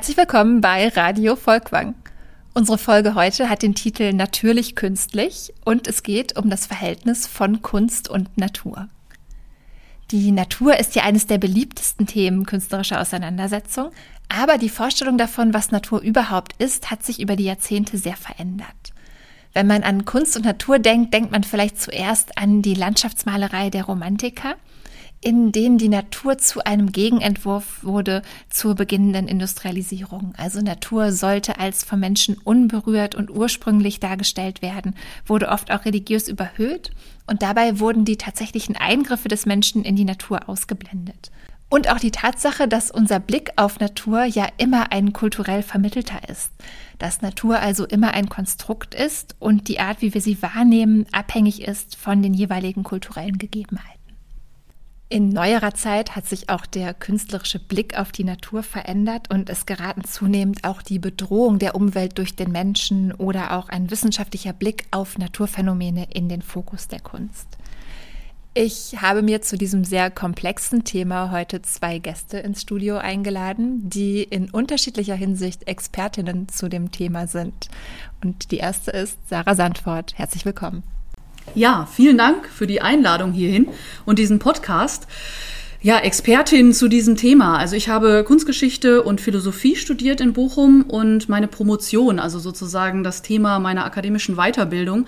Herzlich willkommen bei Radio Volkwang. Unsere Folge heute hat den Titel Natürlich künstlich und es geht um das Verhältnis von Kunst und Natur. Die Natur ist ja eines der beliebtesten Themen künstlerischer Auseinandersetzung, aber die Vorstellung davon, was Natur überhaupt ist, hat sich über die Jahrzehnte sehr verändert. Wenn man an Kunst und Natur denkt, denkt man vielleicht zuerst an die Landschaftsmalerei der Romantiker – in denen die Natur zu einem Gegenentwurf wurde zur beginnenden Industrialisierung. Also Natur sollte als vom Menschen unberührt und ursprünglich dargestellt werden, wurde oft auch religiös überhöht und dabei wurden die tatsächlichen Eingriffe des Menschen in die Natur ausgeblendet. Und auch die Tatsache, dass unser Blick auf Natur ja immer ein kulturell vermittelter ist. Dass Natur also immer ein Konstrukt ist und die Art, wie wir sie wahrnehmen, abhängig ist von den jeweiligen kulturellen Gegebenheiten. In neuerer Zeit hat sich auch der künstlerische Blick auf die Natur verändert und es geraten zunehmend auch die Bedrohung der Umwelt durch den Menschen oder auch ein wissenschaftlicher Blick auf Naturphänomene in den Fokus der Kunst. Ich habe mir zu diesem sehr komplexen Thema heute zwei Gäste ins Studio eingeladen, die in unterschiedlicher Hinsicht Expertinnen zu dem Thema sind. Und die erste ist Sarah Sandfort. Herzlich willkommen. Ja, vielen Dank für die Einladung hierhin und diesen Podcast. Ja, Expertin zu diesem Thema. Also ich habe Kunstgeschichte und Philosophie studiert in Bochum und meine Promotion, also sozusagen das Thema meiner akademischen Weiterbildung,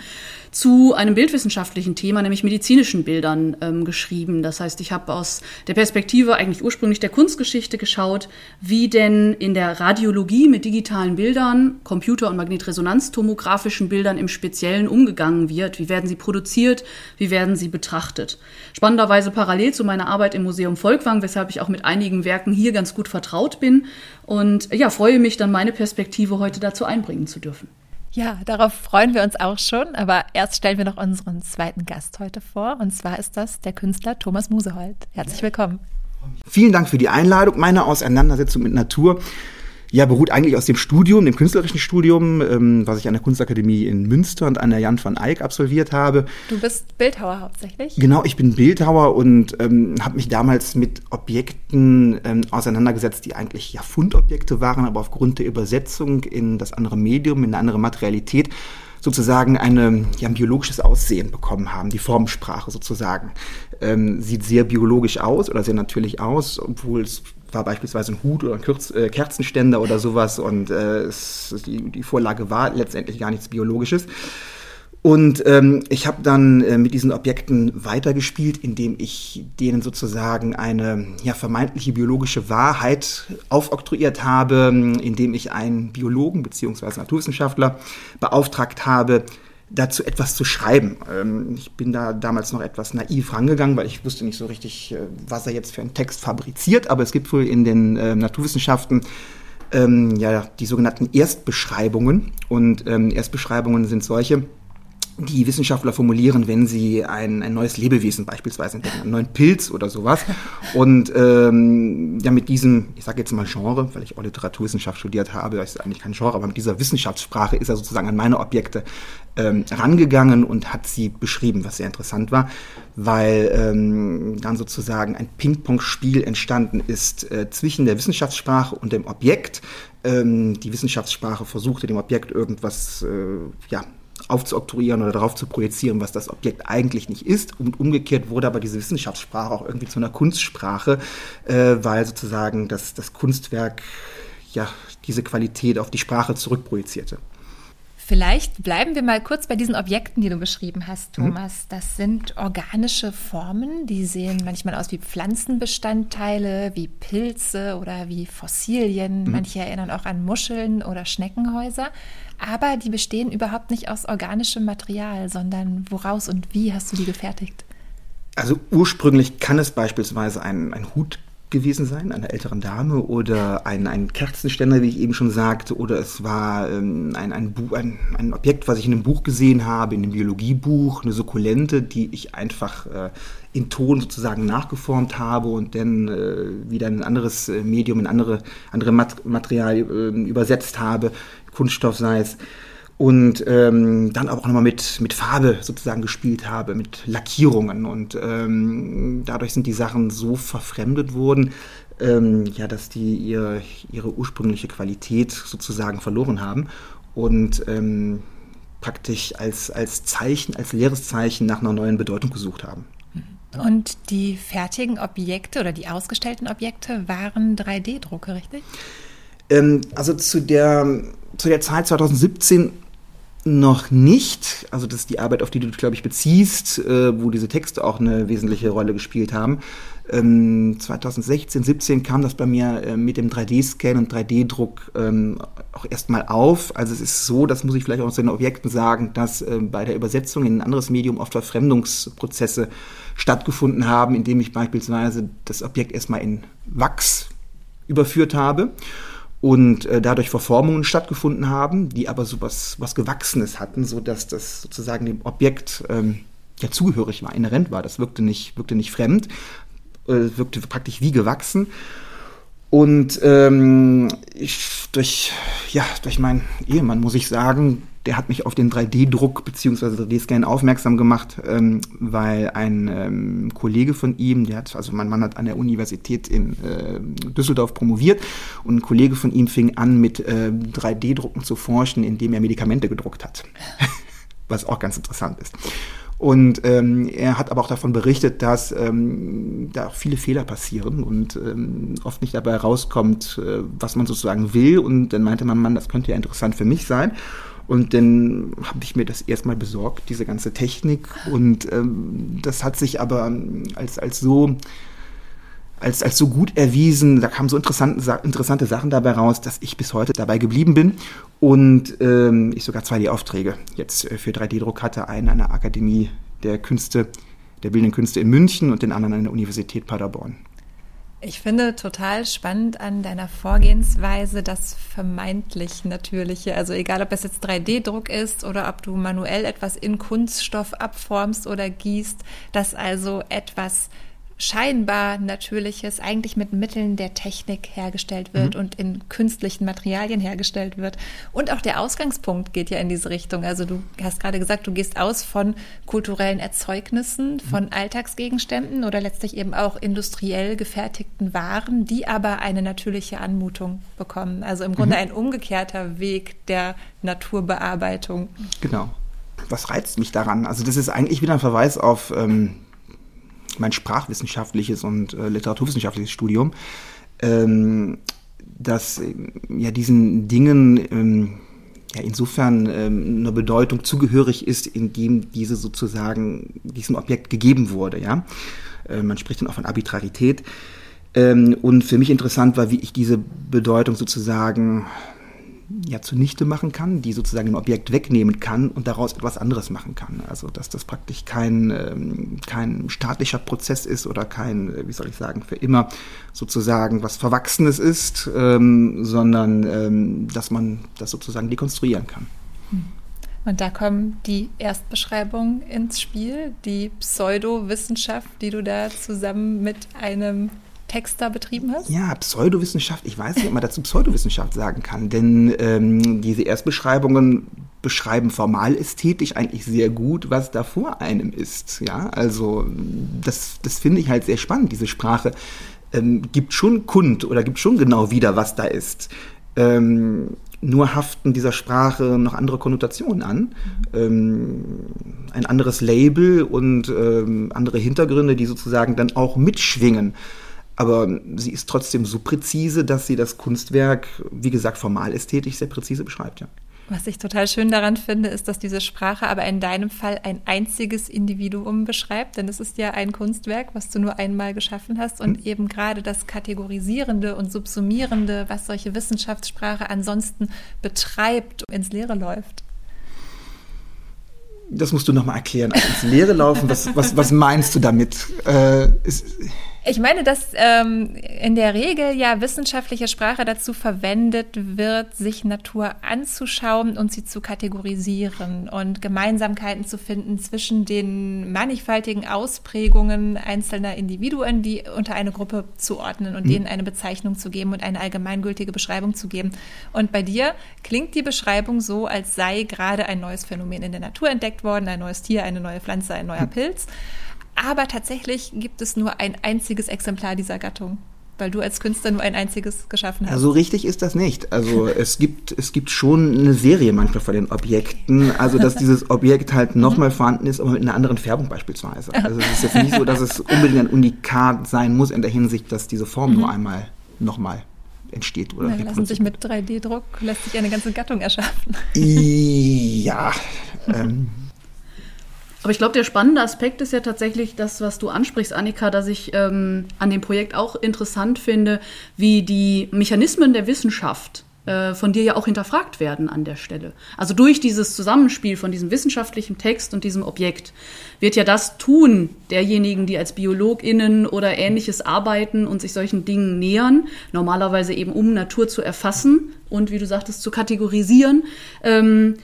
zu einem bildwissenschaftlichen Thema, nämlich medizinischen Bildern ähm, geschrieben. Das heißt, ich habe aus der Perspektive eigentlich ursprünglich der Kunstgeschichte geschaut, wie denn in der Radiologie mit digitalen Bildern, Computer- und Magnetresonanztomografischen Bildern im Speziellen umgegangen wird. Wie werden sie produziert? Wie werden sie betrachtet? Spannenderweise parallel zu meiner Arbeit im Museum Volkwang, weshalb ich auch mit einigen Werken hier ganz gut vertraut bin und ja, freue mich dann meine Perspektive heute dazu einbringen zu dürfen. Ja, darauf freuen wir uns auch schon. Aber erst stellen wir noch unseren zweiten Gast heute vor. Und zwar ist das der Künstler Thomas Musehold. Herzlich willkommen. Vielen Dank für die Einladung. Meine Auseinandersetzung mit Natur ja, beruht eigentlich aus dem Studium, dem künstlerischen Studium, ähm, was ich an der Kunstakademie in Münster und an der Jan van Eyck absolviert habe. Du bist Bildhauer hauptsächlich? Genau, ich bin Bildhauer und ähm, habe mich damals mit Objekten ähm, auseinandergesetzt, die eigentlich ja Fundobjekte waren, aber aufgrund der Übersetzung in das andere Medium, in eine andere Materialität, sozusagen eine, ja, ein biologisches Aussehen bekommen haben, die Formensprache sozusagen. Ähm, sieht sehr biologisch aus oder sehr natürlich aus, obwohl es war beispielsweise ein Hut oder ein Kürz, äh, Kerzenständer oder sowas und äh, es, die, die Vorlage war letztendlich gar nichts Biologisches. Und ähm, ich habe dann äh, mit diesen Objekten weitergespielt, indem ich denen sozusagen eine ja, vermeintliche biologische Wahrheit aufoktroyiert habe, indem ich einen Biologen beziehungsweise Naturwissenschaftler beauftragt habe, dazu etwas zu schreiben. Ähm, ich bin da damals noch etwas naiv rangegangen, weil ich wusste nicht so richtig, äh, was er jetzt für einen Text fabriziert, aber es gibt wohl in den äh, Naturwissenschaften ähm, ja die sogenannten Erstbeschreibungen und ähm, Erstbeschreibungen sind solche, die Wissenschaftler formulieren, wenn sie ein, ein neues Lebewesen beispielsweise entdecken, einen neuen Pilz oder sowas. Und ähm, ja, mit diesem, ich sage jetzt mal Genre, weil ich auch Literaturwissenschaft studiert habe, das ist eigentlich kein Genre, aber mit dieser Wissenschaftssprache ist er sozusagen an meine Objekte ähm, rangegangen und hat sie beschrieben, was sehr interessant war, weil ähm, dann sozusagen ein Ping-Pong-Spiel entstanden ist äh, zwischen der Wissenschaftssprache und dem Objekt. Ähm, die Wissenschaftssprache versuchte dem Objekt irgendwas äh, ja, aufzuoktroyieren oder darauf zu projizieren, was das Objekt eigentlich nicht ist. Und umgekehrt wurde aber diese Wissenschaftssprache auch irgendwie zu einer Kunstsprache, äh, weil sozusagen das, das Kunstwerk ja diese Qualität auf die Sprache zurückprojizierte. Vielleicht bleiben wir mal kurz bei diesen Objekten, die du beschrieben hast, mhm. Thomas. Das sind organische Formen, die sehen manchmal aus wie Pflanzenbestandteile, wie Pilze oder wie Fossilien. Mhm. Manche erinnern auch an Muscheln oder Schneckenhäuser. Aber die bestehen überhaupt nicht aus organischem Material, sondern woraus und wie hast du die gefertigt? Also ursprünglich kann es beispielsweise ein, ein Hut gewesen sein, einer älteren Dame oder ein, ein Kerzenständer, wie ich eben schon sagte, oder es war ähm, ein, ein, ein, ein Objekt, was ich in einem Buch gesehen habe, in einem Biologiebuch, eine Sukkulente, die ich einfach äh, in Ton sozusagen nachgeformt habe und dann äh, wieder in ein anderes äh, Medium, in andere, andere Mat Material äh, übersetzt habe, Kunststoff sei es und ähm, dann auch nochmal mit, mit Farbe sozusagen gespielt habe, mit Lackierungen und ähm, dadurch sind die Sachen so verfremdet worden, ähm, ja, dass die ihr, ihre ursprüngliche Qualität sozusagen verloren haben und ähm, praktisch als, als Zeichen, als leeres Zeichen nach einer neuen Bedeutung gesucht haben. Und die fertigen Objekte oder die ausgestellten Objekte waren 3D-Drucke, richtig? Ähm, also zu der, zu der Zeit 2017 noch nicht. Also das ist die Arbeit, auf die du, glaube ich, beziehst, äh, wo diese Texte auch eine wesentliche Rolle gespielt haben. Ähm, 2016, 17 kam das bei mir äh, mit dem 3D-Scan und 3D-Druck ähm, auch erstmal auf. Also es ist so, das muss ich vielleicht auch zu den Objekten sagen, dass äh, bei der Übersetzung in ein anderes Medium oft Verfremdungsprozesse stattgefunden haben, indem ich beispielsweise das Objekt erstmal in Wachs überführt habe und äh, dadurch Verformungen stattgefunden haben, die aber so was, was Gewachsenes hatten, so dass das sozusagen dem Objekt ähm, ja zugehörig war, inhärent war. Das wirkte nicht, wirkte nicht fremd, äh, wirkte praktisch wie gewachsen. Und ähm, ich, durch, ja, durch meinen Ehemann muss ich sagen, der hat mich auf den 3D-Druck bzw. 3D-Scan aufmerksam gemacht, ähm, weil ein ähm, Kollege von ihm, der hat, also mein Mann hat an der Universität in äh, Düsseldorf promoviert und ein Kollege von ihm fing an mit äh, 3D-Drucken zu forschen, indem er Medikamente gedruckt hat. Was auch ganz interessant ist. Und ähm, er hat aber auch davon berichtet, dass ähm, da auch viele Fehler passieren und ähm, oft nicht dabei rauskommt, äh, was man sozusagen will. Und dann meinte mein Mann, das könnte ja interessant für mich sein. Und dann habe ich mir das erstmal besorgt, diese ganze Technik. Und ähm, das hat sich aber als, als so als, als so gut erwiesen, da kamen so interessante, interessante Sachen dabei raus, dass ich bis heute dabei geblieben bin und ähm, ich sogar zwei die Aufträge jetzt äh, für 3D-Druck hatte, einen an der Akademie der Künste, der Bildenden Künste in München und den anderen an der Universität Paderborn. Ich finde total spannend an deiner Vorgehensweise das vermeintlich Natürliche. Also egal, ob es jetzt 3D-Druck ist oder ob du manuell etwas in Kunststoff abformst oder gießt, dass also etwas scheinbar Natürliches eigentlich mit Mitteln der Technik hergestellt wird mhm. und in künstlichen Materialien hergestellt wird. Und auch der Ausgangspunkt geht ja in diese Richtung. Also du hast gerade gesagt, du gehst aus von kulturellen Erzeugnissen, mhm. von mhm. Alltagsgegenständen oder letztlich eben auch industriell gefertigten Waren, die aber eine natürliche Anmutung bekommen. Also im Grunde mhm. ein umgekehrter Weg der Naturbearbeitung. Genau. Was reizt mich daran? Also das ist eigentlich wieder ein Verweis auf ähm, mein sprachwissenschaftliches und äh, literaturwissenschaftliches Studium, ähm, dass ja diesen Dingen ähm, ja insofern ähm, eine Bedeutung zugehörig ist, indem diese sozusagen diesem Objekt gegeben wurde. Ja, äh, man spricht dann auch von Arbitrarität. Ähm, und für mich interessant war, wie ich diese Bedeutung sozusagen ja zunichte machen kann, die sozusagen ein Objekt wegnehmen kann und daraus etwas anderes machen kann. Also dass das praktisch kein, ähm, kein staatlicher Prozess ist oder kein, äh, wie soll ich sagen, für immer sozusagen was Verwachsenes ist, ähm, sondern ähm, dass man das sozusagen dekonstruieren kann. Hm. Und da kommen die Erstbeschreibungen ins Spiel, die Pseudowissenschaft, die du da zusammen mit einem Text da betrieben hast? Ja, Pseudowissenschaft. Ich weiß nicht, ob man dazu Pseudowissenschaft sagen kann, denn ähm, diese Erstbeschreibungen beschreiben formal ästhetisch eigentlich sehr gut, was da vor einem ist. Ja, also das, das finde ich halt sehr spannend. Diese Sprache ähm, gibt schon kund oder gibt schon genau wieder, was da ist. Ähm, nur haften dieser Sprache noch andere Konnotationen an, ähm, ein anderes Label und ähm, andere Hintergründe, die sozusagen dann auch mitschwingen aber sie ist trotzdem so präzise, dass sie das Kunstwerk, wie gesagt, formal ästhetisch sehr präzise beschreibt, ja. Was ich total schön daran finde, ist, dass diese Sprache aber in deinem Fall ein einziges Individuum beschreibt, denn es ist ja ein Kunstwerk, was du nur einmal geschaffen hast und mhm. eben gerade das Kategorisierende und Subsumierende, was solche Wissenschaftssprache ansonsten betreibt, ins Leere läuft. Das musst du nochmal erklären. Also ins Leere laufen, was, was, was meinst du damit? Äh, ist, ich meine, dass ähm, in der Regel ja wissenschaftliche Sprache dazu verwendet wird, sich Natur anzuschauen und sie zu kategorisieren und Gemeinsamkeiten zu finden zwischen den mannigfaltigen Ausprägungen einzelner Individuen, die unter eine Gruppe zuordnen und mhm. denen eine Bezeichnung zu geben und eine allgemeingültige Beschreibung zu geben. Und bei dir klingt die Beschreibung so, als sei gerade ein neues Phänomen in der Natur entdeckt worden, ein neues Tier, eine neue Pflanze, ein neuer mhm. Pilz. Aber tatsächlich gibt es nur ein einziges Exemplar dieser Gattung. weil du als Künstler nur ein einziges geschaffen hast. Also richtig ist das nicht. Also es gibt, es gibt schon eine Serie manchmal von den Objekten. Also dass dieses Objekt halt nochmal mhm. vorhanden ist, aber mit einer anderen Färbung beispielsweise. Also es ist jetzt nicht so, dass es unbedingt ein Unikat sein muss in der Hinsicht, dass diese Form mhm. nur einmal nochmal entsteht. Oder Na, lassen sich mit 3D-Druck, lässt sich eine ganze Gattung erschaffen. Ja. Ähm, aber ich glaube, der spannende Aspekt ist ja tatsächlich das, was du ansprichst, Annika, dass ich ähm, an dem Projekt auch interessant finde, wie die Mechanismen der Wissenschaft äh, von dir ja auch hinterfragt werden an der Stelle. Also durch dieses Zusammenspiel von diesem wissenschaftlichen Text und diesem Objekt wird ja das Tun derjenigen, die als BiologInnen oder ähnliches arbeiten und sich solchen Dingen nähern, normalerweise eben um Natur zu erfassen und wie du sagtest, zu kategorisieren, ähm,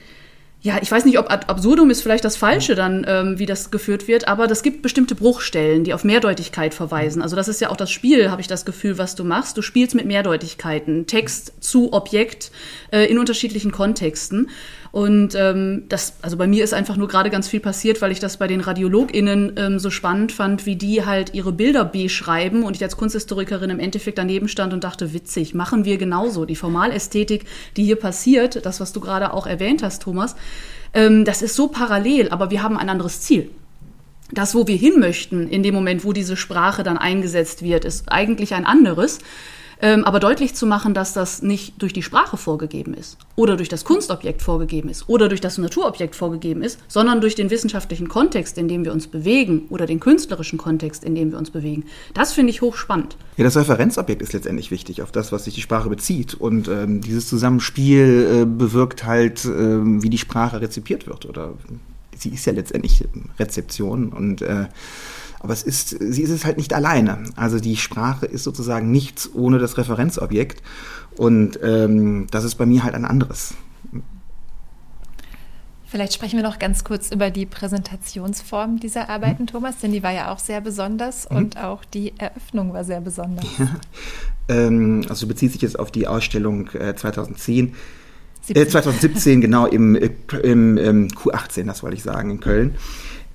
ja, ich weiß nicht, ob ad absurdum ist vielleicht das Falsche dann, ähm, wie das geführt wird, aber das gibt bestimmte Bruchstellen, die auf Mehrdeutigkeit verweisen. Also das ist ja auch das Spiel, habe ich das Gefühl, was du machst. Du spielst mit Mehrdeutigkeiten, Text zu Objekt äh, in unterschiedlichen Kontexten. Und ähm, das, also bei mir ist einfach nur gerade ganz viel passiert, weil ich das bei den RadiologInnen ähm, so spannend fand, wie die halt ihre Bilder beschreiben. Und ich als Kunsthistorikerin im Endeffekt daneben stand und dachte, witzig, machen wir genauso. Die Formalästhetik, die hier passiert, das, was du gerade auch erwähnt hast, Thomas, ähm, das ist so parallel, aber wir haben ein anderes Ziel. Das, wo wir hin möchten, in dem Moment, wo diese Sprache dann eingesetzt wird, ist eigentlich ein anderes ähm, aber deutlich zu machen, dass das nicht durch die Sprache vorgegeben ist oder durch das Kunstobjekt vorgegeben ist oder durch das Naturobjekt vorgegeben ist, sondern durch den wissenschaftlichen Kontext, in dem wir uns bewegen oder den künstlerischen Kontext, in dem wir uns bewegen. Das finde ich hochspannend. Ja, das Referenzobjekt ist letztendlich wichtig, auf das, was sich die Sprache bezieht. Und ähm, dieses Zusammenspiel äh, bewirkt halt, äh, wie die Sprache rezipiert wird oder sie ist ja letztendlich Rezeption und äh, aber es ist, sie ist es halt nicht alleine. Also die Sprache ist sozusagen nichts ohne das Referenzobjekt. Und ähm, das ist bei mir halt ein anderes. Vielleicht sprechen wir noch ganz kurz über die Präsentationsform dieser Arbeiten, mhm. Thomas, denn die war ja auch sehr besonders mhm. und auch die Eröffnung war sehr besonders. Ja. Ähm, also bezieht sich jetzt auf die Ausstellung äh, 2010. Äh, 2017, genau, im, im, im, im Q18, das wollte ich sagen, in Köln.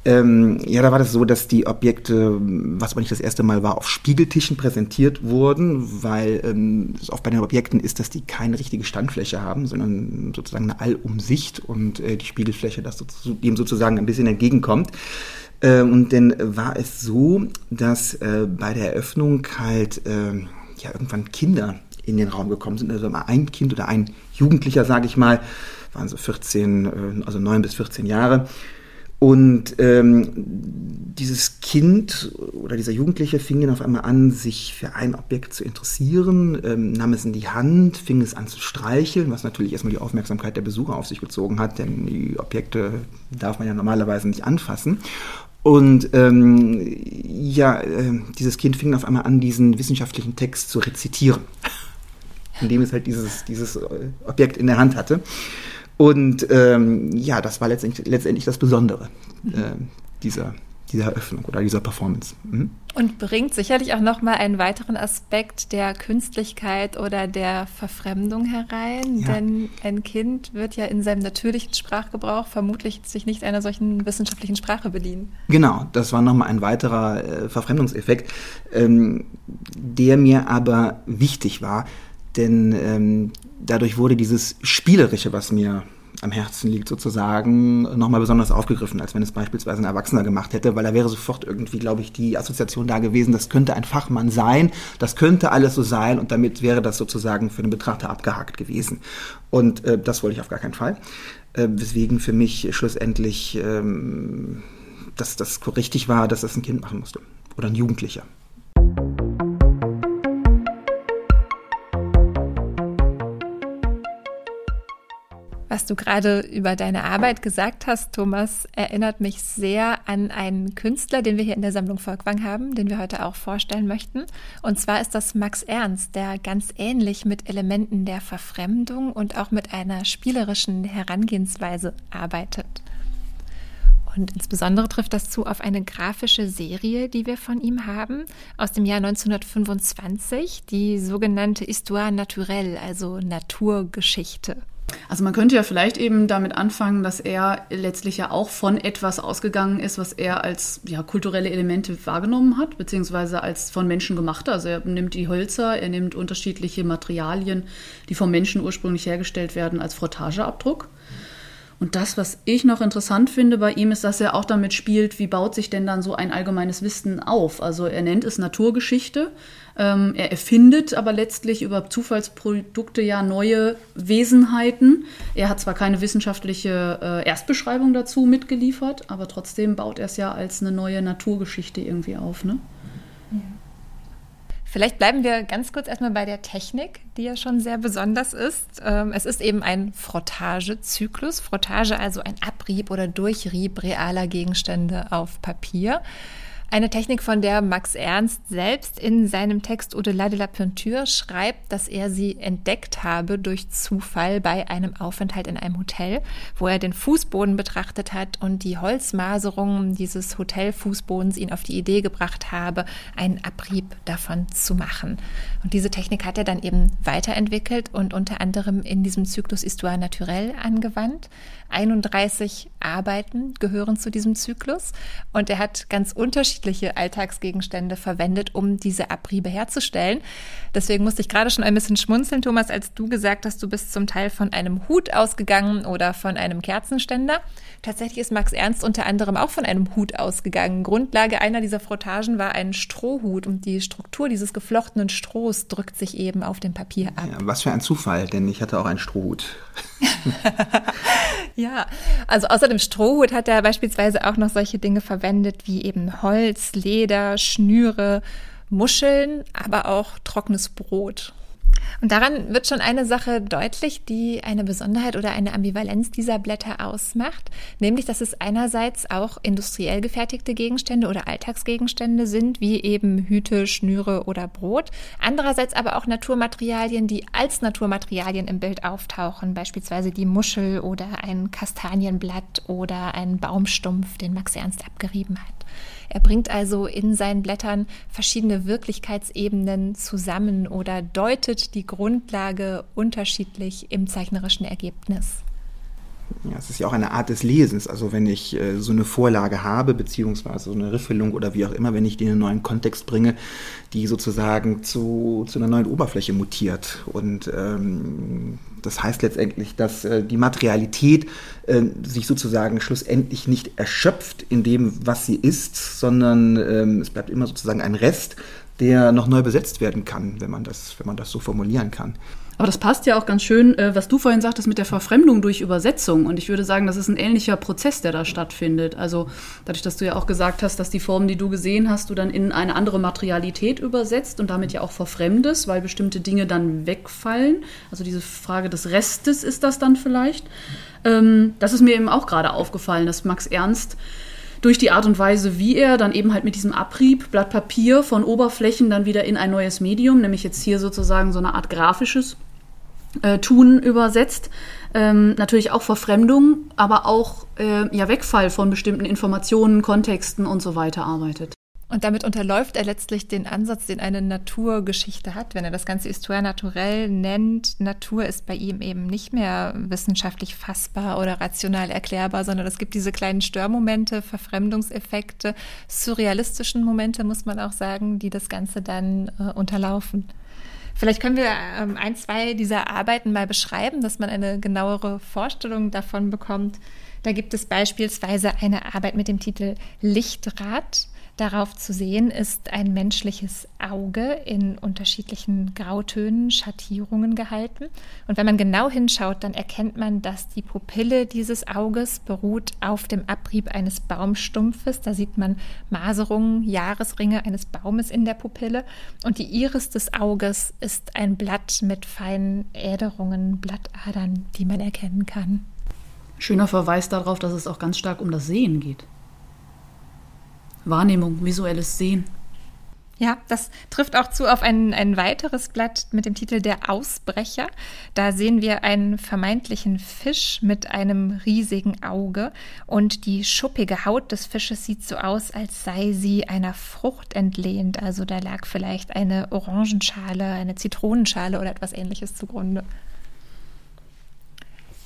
Ähm, ja, da war das so, dass die Objekte, was aber nicht das erste Mal war, auf Spiegeltischen präsentiert wurden, weil ähm, oft bei den Objekten ist, dass die keine richtige Standfläche haben, sondern sozusagen eine Allumsicht und äh, die Spiegelfläche das dem sozusagen ein bisschen entgegenkommt. Äh, und dann war es so, dass äh, bei der Eröffnung halt äh, ja irgendwann Kinder in den Raum gekommen sind, also mal ein Kind oder ein Jugendlicher, sage ich mal, waren so 14, äh, also 9 bis 14 Jahre und ähm, dieses Kind oder dieser Jugendliche fing dann auf einmal an, sich für ein Objekt zu interessieren, ähm, nahm es in die Hand, fing es an zu streicheln, was natürlich erstmal die Aufmerksamkeit der Besucher auf sich gezogen hat, denn die Objekte darf man ja normalerweise nicht anfassen. Und ähm, ja, äh, dieses Kind fing auf einmal an, diesen wissenschaftlichen Text zu rezitieren, indem es halt dieses, dieses äh, Objekt in der Hand hatte. Und ähm, ja, das war letztendlich, letztendlich das Besondere äh, dieser, dieser Eröffnung oder dieser Performance. Mhm. Und bringt sicherlich auch nochmal einen weiteren Aspekt der Künstlichkeit oder der Verfremdung herein. Ja. Denn ein Kind wird ja in seinem natürlichen Sprachgebrauch vermutlich sich nicht einer solchen wissenschaftlichen Sprache bedienen. Genau, das war nochmal ein weiterer äh, Verfremdungseffekt, ähm, der mir aber wichtig war. Denn ähm, dadurch wurde dieses Spielerische, was mir am Herzen liegt, sozusagen, nochmal besonders aufgegriffen, als wenn es beispielsweise ein Erwachsener gemacht hätte, weil da wäre sofort irgendwie, glaube ich, die Assoziation da gewesen, das könnte ein Fachmann sein, das könnte alles so sein und damit wäre das sozusagen für den Betrachter abgehakt gewesen. Und äh, das wollte ich auf gar keinen Fall. Äh, weswegen für mich schlussendlich ähm, dass das richtig war, dass das ein Kind machen musste oder ein Jugendlicher. Was du gerade über deine Arbeit gesagt hast, Thomas, erinnert mich sehr an einen Künstler, den wir hier in der Sammlung Volkwang haben, den wir heute auch vorstellen möchten. Und zwar ist das Max Ernst, der ganz ähnlich mit Elementen der Verfremdung und auch mit einer spielerischen Herangehensweise arbeitet. Und insbesondere trifft das zu auf eine grafische Serie, die wir von ihm haben, aus dem Jahr 1925, die sogenannte Histoire naturelle, also Naturgeschichte. Also man könnte ja vielleicht eben damit anfangen, dass er letztlich ja auch von etwas ausgegangen ist, was er als ja, kulturelle Elemente wahrgenommen hat, beziehungsweise als von Menschen gemachte. Also er nimmt die Hölzer, er nimmt unterschiedliche Materialien, die vom Menschen ursprünglich hergestellt werden, als Frottageabdruck. Und das, was ich noch interessant finde bei ihm, ist, dass er auch damit spielt, wie baut sich denn dann so ein allgemeines Wissen auf. Also er nennt es Naturgeschichte. Ähm, er erfindet aber letztlich über Zufallsprodukte ja neue Wesenheiten. Er hat zwar keine wissenschaftliche äh, Erstbeschreibung dazu mitgeliefert, aber trotzdem baut er es ja als eine neue Naturgeschichte irgendwie auf. Ne? Vielleicht bleiben wir ganz kurz erstmal bei der Technik, die ja schon sehr besonders ist. Ähm, es ist eben ein Frottagezyklus. Frottage also ein Abrieb oder Durchrieb realer Gegenstände auf Papier. Eine Technik, von der Max Ernst selbst in seinem Text Au-delà de la Peinture schreibt, dass er sie entdeckt habe durch Zufall bei einem Aufenthalt in einem Hotel, wo er den Fußboden betrachtet hat und die Holzmaserungen dieses Hotelfußbodens ihn auf die Idee gebracht habe, einen Abrieb davon zu machen. Und diese Technik hat er dann eben weiterentwickelt und unter anderem in diesem Zyklus Histoire Naturelle angewandt. 31 Arbeiten gehören zu diesem Zyklus und er hat ganz unterschiedliche Alltagsgegenstände verwendet, um diese Abriebe herzustellen. Deswegen musste ich gerade schon ein bisschen schmunzeln, Thomas, als du gesagt hast, du bist zum Teil von einem Hut ausgegangen oder von einem Kerzenständer. Tatsächlich ist Max Ernst unter anderem auch von einem Hut ausgegangen. Grundlage einer dieser Frottagen war ein Strohhut und die Struktur dieses geflochtenen Strohs drückt sich eben auf dem Papier ab. Ja, was für ein Zufall, denn ich hatte auch einen Strohhut. ja, also außer dem Strohhut hat er beispielsweise auch noch solche Dinge verwendet wie eben Holz, Leder, Schnüre, Muscheln, aber auch trockenes Brot. Und daran wird schon eine Sache deutlich, die eine Besonderheit oder eine Ambivalenz dieser Blätter ausmacht, nämlich dass es einerseits auch industriell gefertigte Gegenstände oder Alltagsgegenstände sind, wie eben Hüte, Schnüre oder Brot, andererseits aber auch Naturmaterialien, die als Naturmaterialien im Bild auftauchen, beispielsweise die Muschel oder ein Kastanienblatt oder ein Baumstumpf, den Max Ernst abgerieben hat. Er bringt also in seinen Blättern verschiedene Wirklichkeitsebenen zusammen oder deutet die Grundlage unterschiedlich im zeichnerischen Ergebnis. Ja, es ist ja auch eine Art des Lesens. Also wenn ich äh, so eine Vorlage habe, beziehungsweise so eine Riffelung oder wie auch immer, wenn ich die in einen neuen Kontext bringe, die sozusagen zu, zu einer neuen Oberfläche mutiert. Und ähm, das heißt letztendlich, dass äh, die Materialität äh, sich sozusagen schlussendlich nicht erschöpft in dem, was sie ist, sondern ähm, es bleibt immer sozusagen ein Rest, der noch neu besetzt werden kann, wenn man das, wenn man das so formulieren kann. Aber das passt ja auch ganz schön, äh, was du vorhin sagtest mit der Verfremdung durch Übersetzung. Und ich würde sagen, das ist ein ähnlicher Prozess, der da stattfindet. Also dadurch, dass du ja auch gesagt hast, dass die Formen, die du gesehen hast, du dann in eine andere Materialität übersetzt und damit ja auch verfremdest, weil bestimmte Dinge dann wegfallen. Also diese Frage des Restes ist das dann vielleicht. Ähm, das ist mir eben auch gerade aufgefallen, dass Max Ernst durch die Art und Weise, wie er dann eben halt mit diesem Abrieb Blatt Papier von Oberflächen dann wieder in ein neues Medium, nämlich jetzt hier sozusagen so eine Art grafisches äh, Tun übersetzt. Ähm, natürlich auch Verfremdung, aber auch äh, ja, Wegfall von bestimmten Informationen, Kontexten und so weiter arbeitet. Und damit unterläuft er letztlich den Ansatz, den eine Naturgeschichte hat, wenn er das Ganze Histoire naturell nennt. Natur ist bei ihm eben nicht mehr wissenschaftlich fassbar oder rational erklärbar, sondern es gibt diese kleinen Störmomente, Verfremdungseffekte, surrealistischen Momente, muss man auch sagen, die das Ganze dann äh, unterlaufen. Vielleicht können wir ähm, ein, zwei dieser Arbeiten mal beschreiben, dass man eine genauere Vorstellung davon bekommt. Da gibt es beispielsweise eine Arbeit mit dem Titel Lichtrad. Darauf zu sehen ist ein menschliches Auge in unterschiedlichen Grautönen, Schattierungen gehalten. Und wenn man genau hinschaut, dann erkennt man, dass die Pupille dieses Auges beruht auf dem Abrieb eines Baumstumpfes. Da sieht man Maserungen, Jahresringe eines Baumes in der Pupille. Und die Iris des Auges ist ein Blatt mit feinen Äderungen, Blattadern, die man erkennen kann. Schöner Verweis darauf, dass es auch ganz stark um das Sehen geht. Wahrnehmung, visuelles Sehen. Ja, das trifft auch zu auf ein, ein weiteres Blatt mit dem Titel Der Ausbrecher. Da sehen wir einen vermeintlichen Fisch mit einem riesigen Auge und die schuppige Haut des Fisches sieht so aus, als sei sie einer Frucht entlehnt. Also da lag vielleicht eine Orangenschale, eine Zitronenschale oder etwas ähnliches zugrunde.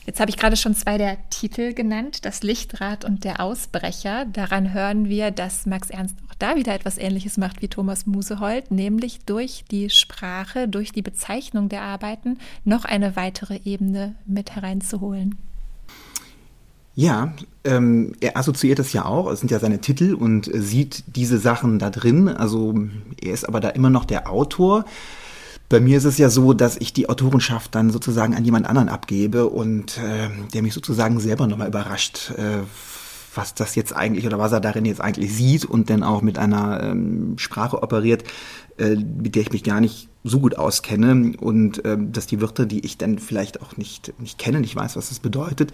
Jetzt habe ich gerade schon zwei der Titel genannt, das Lichtrad und der Ausbrecher. Daran hören wir, dass Max Ernst auch da wieder etwas Ähnliches macht wie Thomas Musehold, nämlich durch die Sprache, durch die Bezeichnung der Arbeiten noch eine weitere Ebene mit hereinzuholen. Ja, ähm, er assoziiert das ja auch, es sind ja seine Titel und sieht diese Sachen da drin. Also er ist aber da immer noch der Autor. Bei mir ist es ja so, dass ich die Autorenschaft dann sozusagen an jemand anderen abgebe und äh, der mich sozusagen selber nochmal überrascht, äh, was das jetzt eigentlich oder was er darin jetzt eigentlich sieht und dann auch mit einer ähm, Sprache operiert, äh, mit der ich mich gar nicht so gut auskenne und äh, dass die Wörter, die ich dann vielleicht auch nicht, nicht kenne, nicht weiß, was das bedeutet,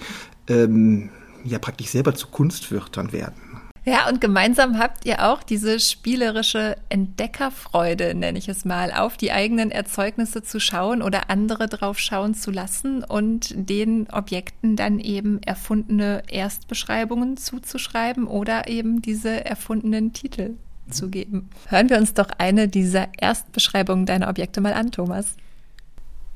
ähm, ja praktisch selber zu Kunstwörtern werden. Ja, und gemeinsam habt ihr auch diese spielerische Entdeckerfreude, nenne ich es mal, auf die eigenen Erzeugnisse zu schauen oder andere drauf schauen zu lassen und den Objekten dann eben erfundene Erstbeschreibungen zuzuschreiben oder eben diese erfundenen Titel zu geben. Hören wir uns doch eine dieser Erstbeschreibungen deiner Objekte mal an, Thomas.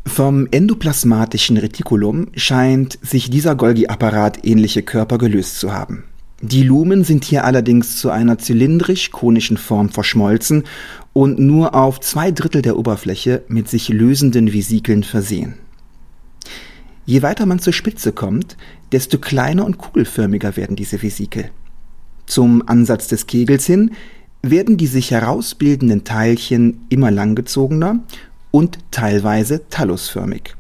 Vom endoplasmatischen Retikulum scheint sich dieser Golgi-Apparat ähnliche Körper gelöst zu haben. Die Lumen sind hier allerdings zu einer zylindrisch-konischen Form verschmolzen und nur auf zwei Drittel der Oberfläche mit sich lösenden Vesikeln versehen. Je weiter man zur Spitze kommt, desto kleiner und kugelförmiger werden diese Vesikel. Zum Ansatz des Kegels hin werden die sich herausbildenden Teilchen immer langgezogener und teilweise talusförmig.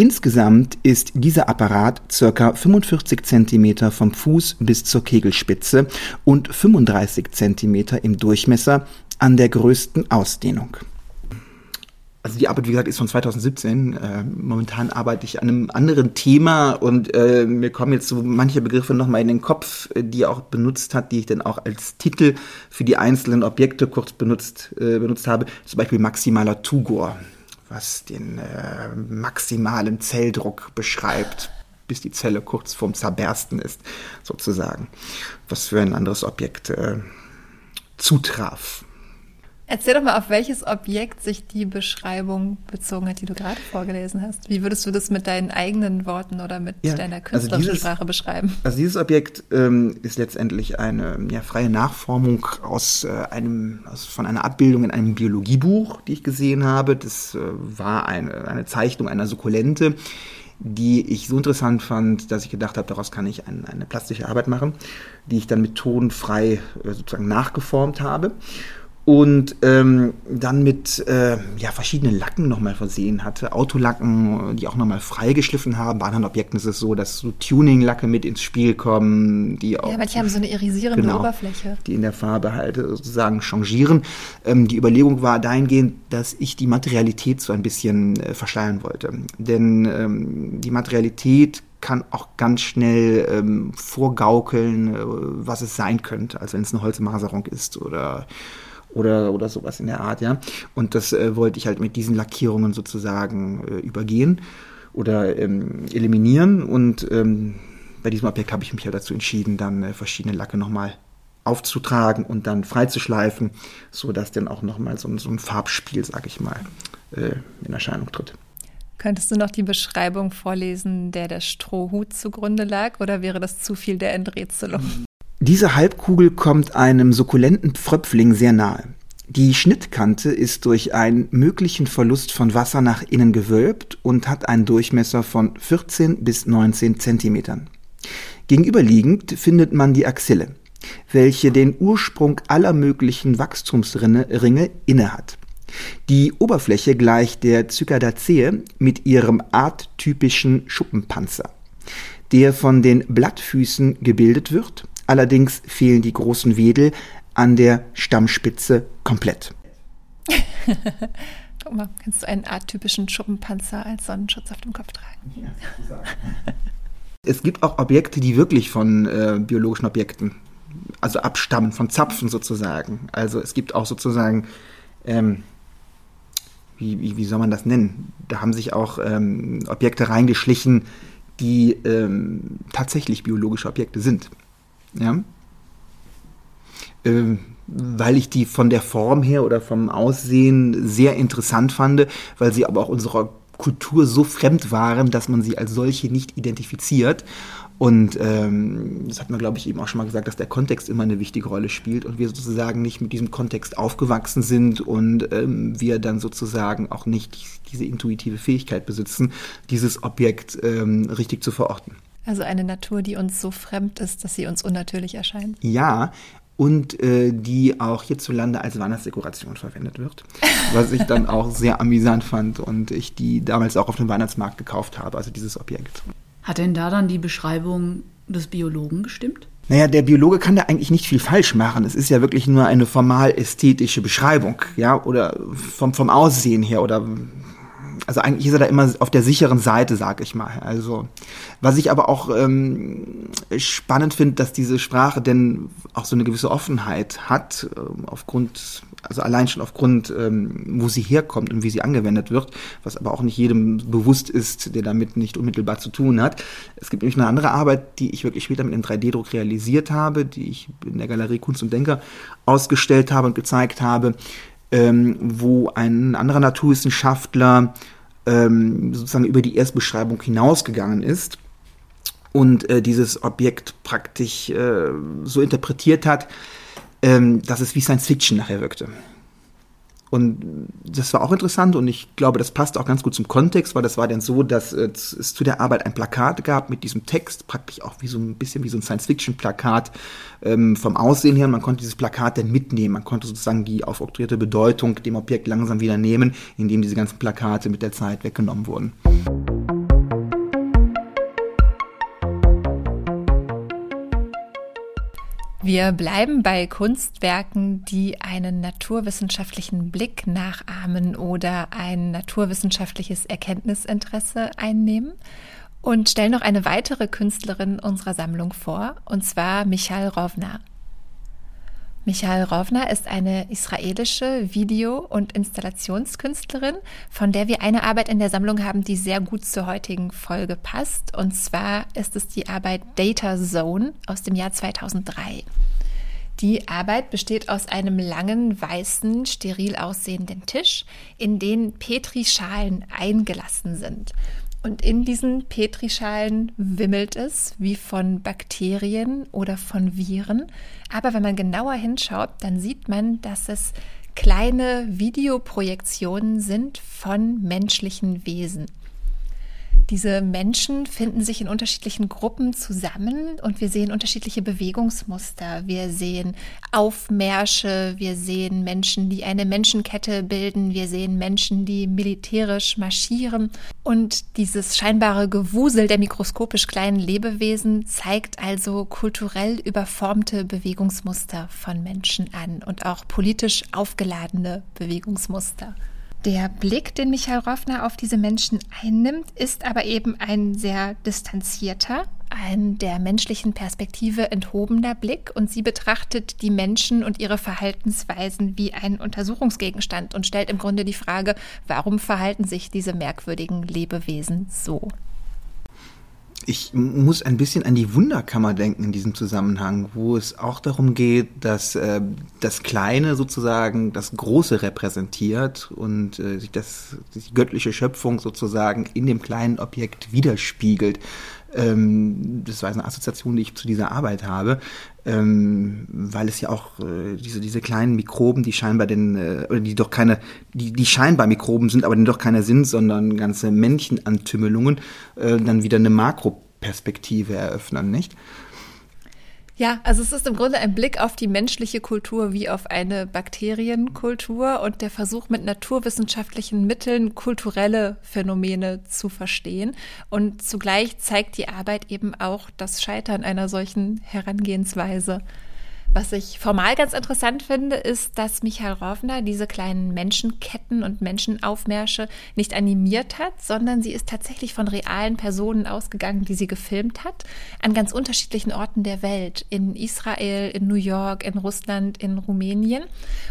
Insgesamt ist dieser Apparat ca. 45 cm vom Fuß bis zur Kegelspitze und 35 cm im Durchmesser an der größten Ausdehnung. Also die Arbeit, wie gesagt, ist von 2017. Äh, momentan arbeite ich an einem anderen Thema und äh, mir kommen jetzt so manche Begriffe nochmal in den Kopf, äh, die er auch benutzt hat, die ich dann auch als Titel für die einzelnen Objekte kurz benutzt, äh, benutzt habe. Zum Beispiel maximaler Tugor was den äh, maximalen Zelldruck beschreibt, bis die Zelle kurz vorm Zerbersten ist, sozusagen. Was für ein anderes Objekt äh, zutraf. Erzähl doch mal, auf welches Objekt sich die Beschreibung bezogen hat, die du gerade vorgelesen hast. Wie würdest du das mit deinen eigenen Worten oder mit ja, deiner künstlerischen also dieses, Sprache beschreiben? Also dieses Objekt ähm, ist letztendlich eine ja, freie Nachformung aus äh, einem, aus, von einer Abbildung in einem Biologiebuch, die ich gesehen habe. Das äh, war eine, eine Zeichnung einer Sukkulente die ich so interessant fand, dass ich gedacht habe, daraus kann ich ein, eine plastische Arbeit machen, die ich dann mit Ton frei äh, sozusagen nachgeformt habe und ähm, dann mit äh, ja, verschiedenen Lacken nochmal versehen hatte. Autolacken, die auch nochmal freigeschliffen haben. Bei anderen Objekten ist es so, dass so Tuning-Lacke mit ins Spiel kommen, die auch. Ja, manche haben so eine irisierende genau, Oberfläche. Die in der Farbe halt sozusagen changieren. Ähm, die Überlegung war dahingehend, dass ich die Materialität so ein bisschen äh, verschleiern wollte. Denn ähm, die Materialität kann auch ganz schnell ähm, vorgaukeln, äh, was es sein könnte. Also wenn es eine Holzmaserung ist oder oder, oder sowas in der Art, ja. Und das äh, wollte ich halt mit diesen Lackierungen sozusagen äh, übergehen oder ähm, eliminieren. Und ähm, bei diesem Objekt habe ich mich ja dazu entschieden, dann äh, verschiedene Lacke nochmal aufzutragen und dann freizuschleifen, sodass dann auch nochmal so, so ein Farbspiel, sag ich mal, äh, in Erscheinung tritt. Könntest du noch die Beschreibung vorlesen, der der Strohhut zugrunde lag, oder wäre das zu viel der Enträtselung? Diese Halbkugel kommt einem sukkulenten Pfröpfling sehr nahe. Die Schnittkante ist durch einen möglichen Verlust von Wasser nach innen gewölbt und hat einen Durchmesser von 14 bis 19 Zentimetern. Gegenüberliegend findet man die Axille, welche den Ursprung aller möglichen Wachstumsringe innehat. Die Oberfläche gleicht der Cykadaceae mit ihrem arttypischen Schuppenpanzer, der von den Blattfüßen gebildet wird Allerdings fehlen die großen Wedel an der Stammspitze komplett. Guck mal, kannst du einen arttypischen Schuppenpanzer als Sonnenschutz auf dem Kopf tragen? Ja, es gibt auch Objekte, die wirklich von äh, biologischen Objekten, also abstammen, von Zapfen sozusagen. Also es gibt auch sozusagen, ähm, wie, wie, wie, soll man das nennen? Da haben sich auch ähm, Objekte reingeschlichen, die ähm, tatsächlich biologische Objekte sind. Ja. Ähm, weil ich die von der Form her oder vom Aussehen sehr interessant fand, weil sie aber auch unserer Kultur so fremd waren, dass man sie als solche nicht identifiziert. Und ähm, das hat man, glaube ich, eben auch schon mal gesagt, dass der Kontext immer eine wichtige Rolle spielt und wir sozusagen nicht mit diesem Kontext aufgewachsen sind und ähm, wir dann sozusagen auch nicht diese intuitive Fähigkeit besitzen, dieses Objekt ähm, richtig zu verorten. Also eine Natur, die uns so fremd ist, dass sie uns unnatürlich erscheint. Ja, und äh, die auch hierzulande als Weihnachtsdekoration verwendet wird, was ich dann auch sehr amüsant fand und ich die damals auch auf dem Weihnachtsmarkt gekauft habe, also dieses Objekt. Hat denn da dann die Beschreibung des Biologen gestimmt? Naja, der Biologe kann da eigentlich nicht viel falsch machen. Es ist ja wirklich nur eine formal ästhetische Beschreibung, ja, oder vom, vom Aussehen her oder also eigentlich ist er da immer auf der sicheren Seite, sag ich mal. Also was ich aber auch ähm, spannend finde, dass diese Sprache denn auch so eine gewisse Offenheit hat, ähm, aufgrund, also allein schon aufgrund, ähm, wo sie herkommt und wie sie angewendet wird, was aber auch nicht jedem bewusst ist, der damit nicht unmittelbar zu tun hat. Es gibt nämlich eine andere Arbeit, die ich wirklich später mit dem 3D-Druck realisiert habe, die ich in der Galerie Kunst und Denker ausgestellt habe und gezeigt habe, ähm, wo ein anderer Naturwissenschaftler ähm, sozusagen über die Erstbeschreibung hinausgegangen ist und äh, dieses Objekt praktisch äh, so interpretiert hat, ähm, dass es wie Science Fiction nachher wirkte. Und das war auch interessant und ich glaube, das passt auch ganz gut zum Kontext, weil das war dann so, dass äh, es zu der Arbeit ein Plakat gab mit diesem Text, praktisch auch wie so ein bisschen wie so ein Science-Fiction-Plakat ähm, vom Aussehen her. Man konnte dieses Plakat dann mitnehmen. Man konnte sozusagen die aufoktroyierte Bedeutung dem Objekt langsam wieder nehmen, indem diese ganzen Plakate mit der Zeit weggenommen wurden. Wir bleiben bei Kunstwerken, die einen naturwissenschaftlichen Blick nachahmen oder ein naturwissenschaftliches Erkenntnisinteresse einnehmen und stellen noch eine weitere Künstlerin unserer Sammlung vor, und zwar Michal Rovna. Michael Rovna ist eine israelische Video- und Installationskünstlerin, von der wir eine Arbeit in der Sammlung haben, die sehr gut zur heutigen Folge passt. Und zwar ist es die Arbeit Data Zone aus dem Jahr 2003. Die Arbeit besteht aus einem langen, weißen, steril aussehenden Tisch, in den Petrischalen eingelassen sind. Und in diesen Petrischalen wimmelt es wie von Bakterien oder von Viren. Aber wenn man genauer hinschaut, dann sieht man, dass es kleine Videoprojektionen sind von menschlichen Wesen. Diese Menschen finden sich in unterschiedlichen Gruppen zusammen und wir sehen unterschiedliche Bewegungsmuster. Wir sehen Aufmärsche, wir sehen Menschen, die eine Menschenkette bilden, wir sehen Menschen, die militärisch marschieren. Und dieses scheinbare Gewusel der mikroskopisch kleinen Lebewesen zeigt also kulturell überformte Bewegungsmuster von Menschen an und auch politisch aufgeladene Bewegungsmuster. Der Blick, den Michael Roffner auf diese Menschen einnimmt, ist aber eben ein sehr distanzierter, ein der menschlichen Perspektive enthobener Blick und sie betrachtet die Menschen und ihre Verhaltensweisen wie einen Untersuchungsgegenstand und stellt im Grunde die Frage, warum verhalten sich diese merkwürdigen Lebewesen so? Ich muss ein bisschen an die Wunderkammer denken in diesem Zusammenhang, wo es auch darum geht, dass äh, das Kleine sozusagen das Große repräsentiert und äh, sich das, die göttliche Schöpfung sozusagen in dem kleinen Objekt widerspiegelt. Ähm, das war eine Assoziation, die ich zu dieser Arbeit habe, ähm, weil es ja auch äh, diese, diese kleinen Mikroben, die scheinbar denn, äh, oder die doch keine, die, die scheinbar Mikroben sind, aber die doch keine sind, sondern ganze Männchenantümmelungen, äh, dann wieder eine Makroperspektive eröffnen, nicht? Ja, also es ist im Grunde ein Blick auf die menschliche Kultur wie auf eine Bakterienkultur und der Versuch mit naturwissenschaftlichen Mitteln kulturelle Phänomene zu verstehen. Und zugleich zeigt die Arbeit eben auch das Scheitern einer solchen Herangehensweise. Was ich formal ganz interessant finde, ist, dass Michael Rovner diese kleinen Menschenketten und Menschenaufmärsche nicht animiert hat, sondern sie ist tatsächlich von realen Personen ausgegangen, die sie gefilmt hat, an ganz unterschiedlichen Orten der Welt, in Israel, in New York, in Russland, in Rumänien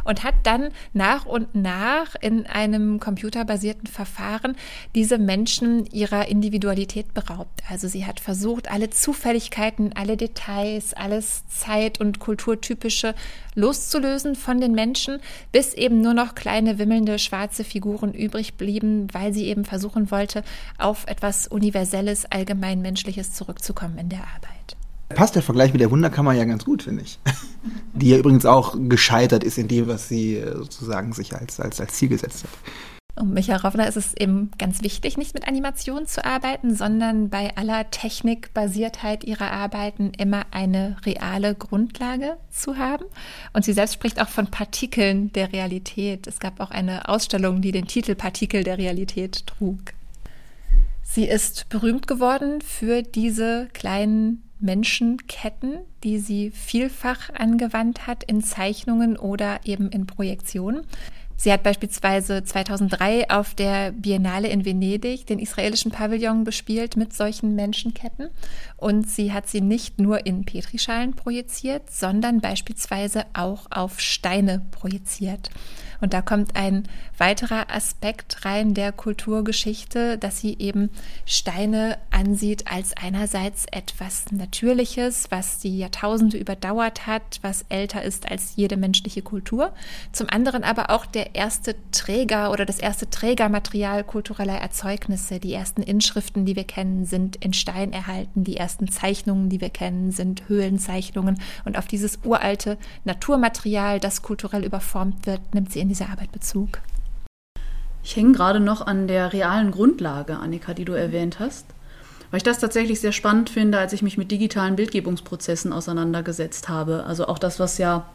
und hat dann nach und nach in einem computerbasierten Verfahren diese Menschen ihrer Individualität beraubt. Also sie hat versucht, alle Zufälligkeiten, alle Details, alles Zeit und Kultur naturtypische loszulösen von den Menschen, bis eben nur noch kleine wimmelnde schwarze Figuren übrig blieben, weil sie eben versuchen wollte, auf etwas Universelles, Allgemeinmenschliches zurückzukommen in der Arbeit. Passt der Vergleich mit der Wunderkammer ja ganz gut, finde ich. Die ja übrigens auch gescheitert ist in dem, was sie äh, sozusagen sich als, als, als Ziel gesetzt hat. Um Michael Roffner ist es eben ganz wichtig, nicht mit Animationen zu arbeiten, sondern bei aller Technikbasiertheit ihrer Arbeiten immer eine reale Grundlage zu haben. Und sie selbst spricht auch von Partikeln der Realität. Es gab auch eine Ausstellung, die den Titel Partikel der Realität trug. Sie ist berühmt geworden für diese kleinen Menschenketten, die sie vielfach angewandt hat in Zeichnungen oder eben in Projektionen. Sie hat beispielsweise 2003 auf der Biennale in Venedig den israelischen Pavillon bespielt mit solchen Menschenketten. Und sie hat sie nicht nur in Petrischalen projiziert, sondern beispielsweise auch auf Steine projiziert. Und da kommt ein weiterer Aspekt rein der Kulturgeschichte, dass sie eben Steine ansieht als einerseits etwas Natürliches, was die Jahrtausende überdauert hat, was älter ist als jede menschliche Kultur. Zum anderen aber auch der erste Träger oder das erste Trägermaterial kultureller Erzeugnisse. Die ersten Inschriften, die wir kennen, sind in Stein erhalten. Die ersten Zeichnungen, die wir kennen, sind Höhlenzeichnungen. Und auf dieses uralte Naturmaterial, das kulturell überformt wird, nimmt sie in dieser Arbeit Bezug? Ich hänge gerade noch an der realen Grundlage, Annika, die du erwähnt hast, weil ich das tatsächlich sehr spannend finde, als ich mich mit digitalen Bildgebungsprozessen auseinandergesetzt habe. Also auch das, was ja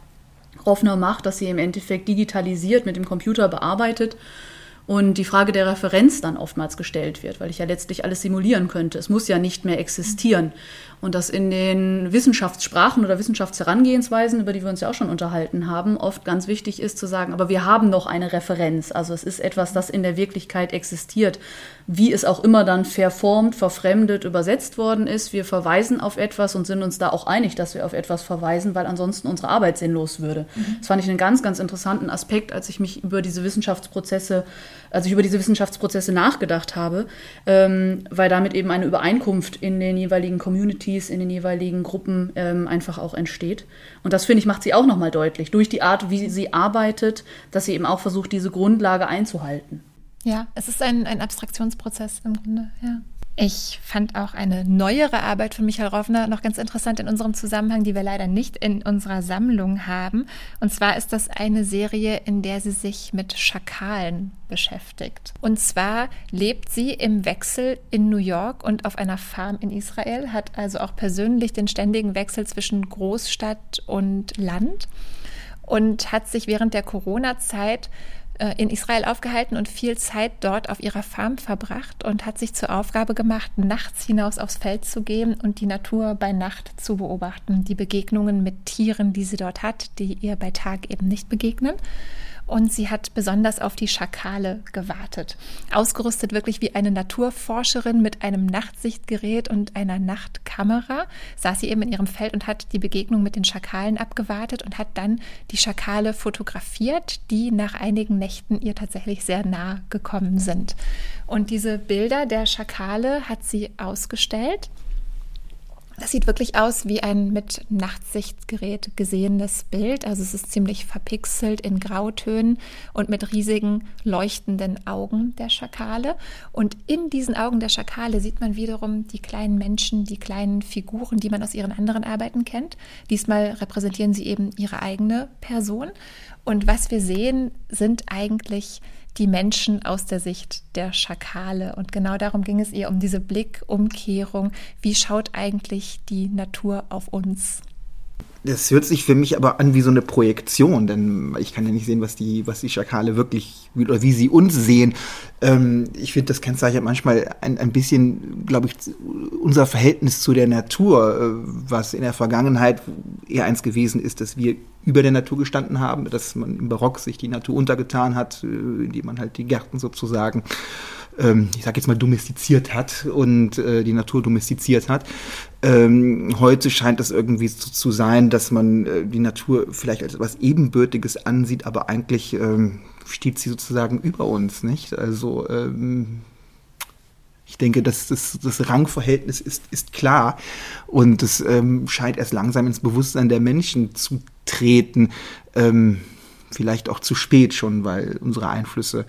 Roffner macht, dass sie im Endeffekt digitalisiert, mit dem Computer bearbeitet und die Frage der Referenz dann oftmals gestellt wird, weil ich ja letztlich alles simulieren könnte. Es muss ja nicht mehr existieren. Und dass in den Wissenschaftssprachen oder Wissenschaftsherangehensweisen, über die wir uns ja auch schon unterhalten haben, oft ganz wichtig ist zu sagen, aber wir haben noch eine Referenz. Also es ist etwas, das in der Wirklichkeit existiert. Wie es auch immer dann verformt, verfremdet, übersetzt worden ist. Wir verweisen auf etwas und sind uns da auch einig, dass wir auf etwas verweisen, weil ansonsten unsere Arbeit sinnlos würde. Mhm. Das fand ich einen ganz, ganz interessanten Aspekt, als ich mich über diese Wissenschaftsprozesse als ich über diese Wissenschaftsprozesse nachgedacht habe, ähm, weil damit eben eine Übereinkunft in den jeweiligen Communities, in den jeweiligen Gruppen ähm, einfach auch entsteht. Und das, finde ich, macht sie auch nochmal deutlich, durch die Art, wie sie arbeitet, dass sie eben auch versucht, diese Grundlage einzuhalten. Ja, es ist ein, ein Abstraktionsprozess im Grunde, ja. Ich fand auch eine neuere Arbeit von Michael Roffner noch ganz interessant in unserem Zusammenhang, die wir leider nicht in unserer Sammlung haben. Und zwar ist das eine Serie, in der sie sich mit Schakalen beschäftigt. Und zwar lebt sie im Wechsel in New York und auf einer Farm in Israel, hat also auch persönlich den ständigen Wechsel zwischen Großstadt und Land und hat sich während der Corona-Zeit in Israel aufgehalten und viel Zeit dort auf ihrer Farm verbracht und hat sich zur Aufgabe gemacht, nachts hinaus aufs Feld zu gehen und die Natur bei Nacht zu beobachten, die Begegnungen mit Tieren, die sie dort hat, die ihr bei Tag eben nicht begegnen und sie hat besonders auf die Schakale gewartet. Ausgerüstet wirklich wie eine Naturforscherin mit einem Nachtsichtgerät und einer Nachtkamera saß sie eben in ihrem Feld und hat die Begegnung mit den Schakalen abgewartet und hat dann die Schakale fotografiert, die nach einigen Nächten ihr tatsächlich sehr nah gekommen sind. Und diese Bilder der Schakale hat sie ausgestellt das sieht wirklich aus wie ein mit Nachtsichtgerät gesehenes Bild. Also es ist ziemlich verpixelt in Grautönen und mit riesigen leuchtenden Augen der Schakale. Und in diesen Augen der Schakale sieht man wiederum die kleinen Menschen, die kleinen Figuren, die man aus ihren anderen Arbeiten kennt. Diesmal repräsentieren sie eben ihre eigene Person. Und was wir sehen, sind eigentlich die Menschen aus der Sicht der Schakale. Und genau darum ging es ihr, um diese Blickumkehrung. Wie schaut eigentlich die Natur auf uns? Das hört sich für mich aber an wie so eine Projektion, denn ich kann ja nicht sehen, was die, was die Schakale wirklich, oder wie sie uns sehen. Ähm, ich finde, das kennzeichnet manchmal ein, ein bisschen, glaube ich, unser Verhältnis zu der Natur, äh, was in der Vergangenheit eher eins gewesen ist, dass wir über der Natur gestanden haben, dass man im Barock sich die Natur untergetan hat, äh, indem man halt die Gärten sozusagen ähm, ich sage jetzt mal, domestiziert hat und äh, die Natur domestiziert hat. Ähm, heute scheint es irgendwie so zu sein, dass man äh, die Natur vielleicht als etwas Ebenbürtiges ansieht, aber eigentlich ähm, steht sie sozusagen über uns, nicht? Also ähm, Ich denke, dass das, das Rangverhältnis ist, ist klar und es ähm, scheint erst langsam ins Bewusstsein der Menschen zu treten. Ähm, vielleicht auch zu spät schon, weil unsere Einflüsse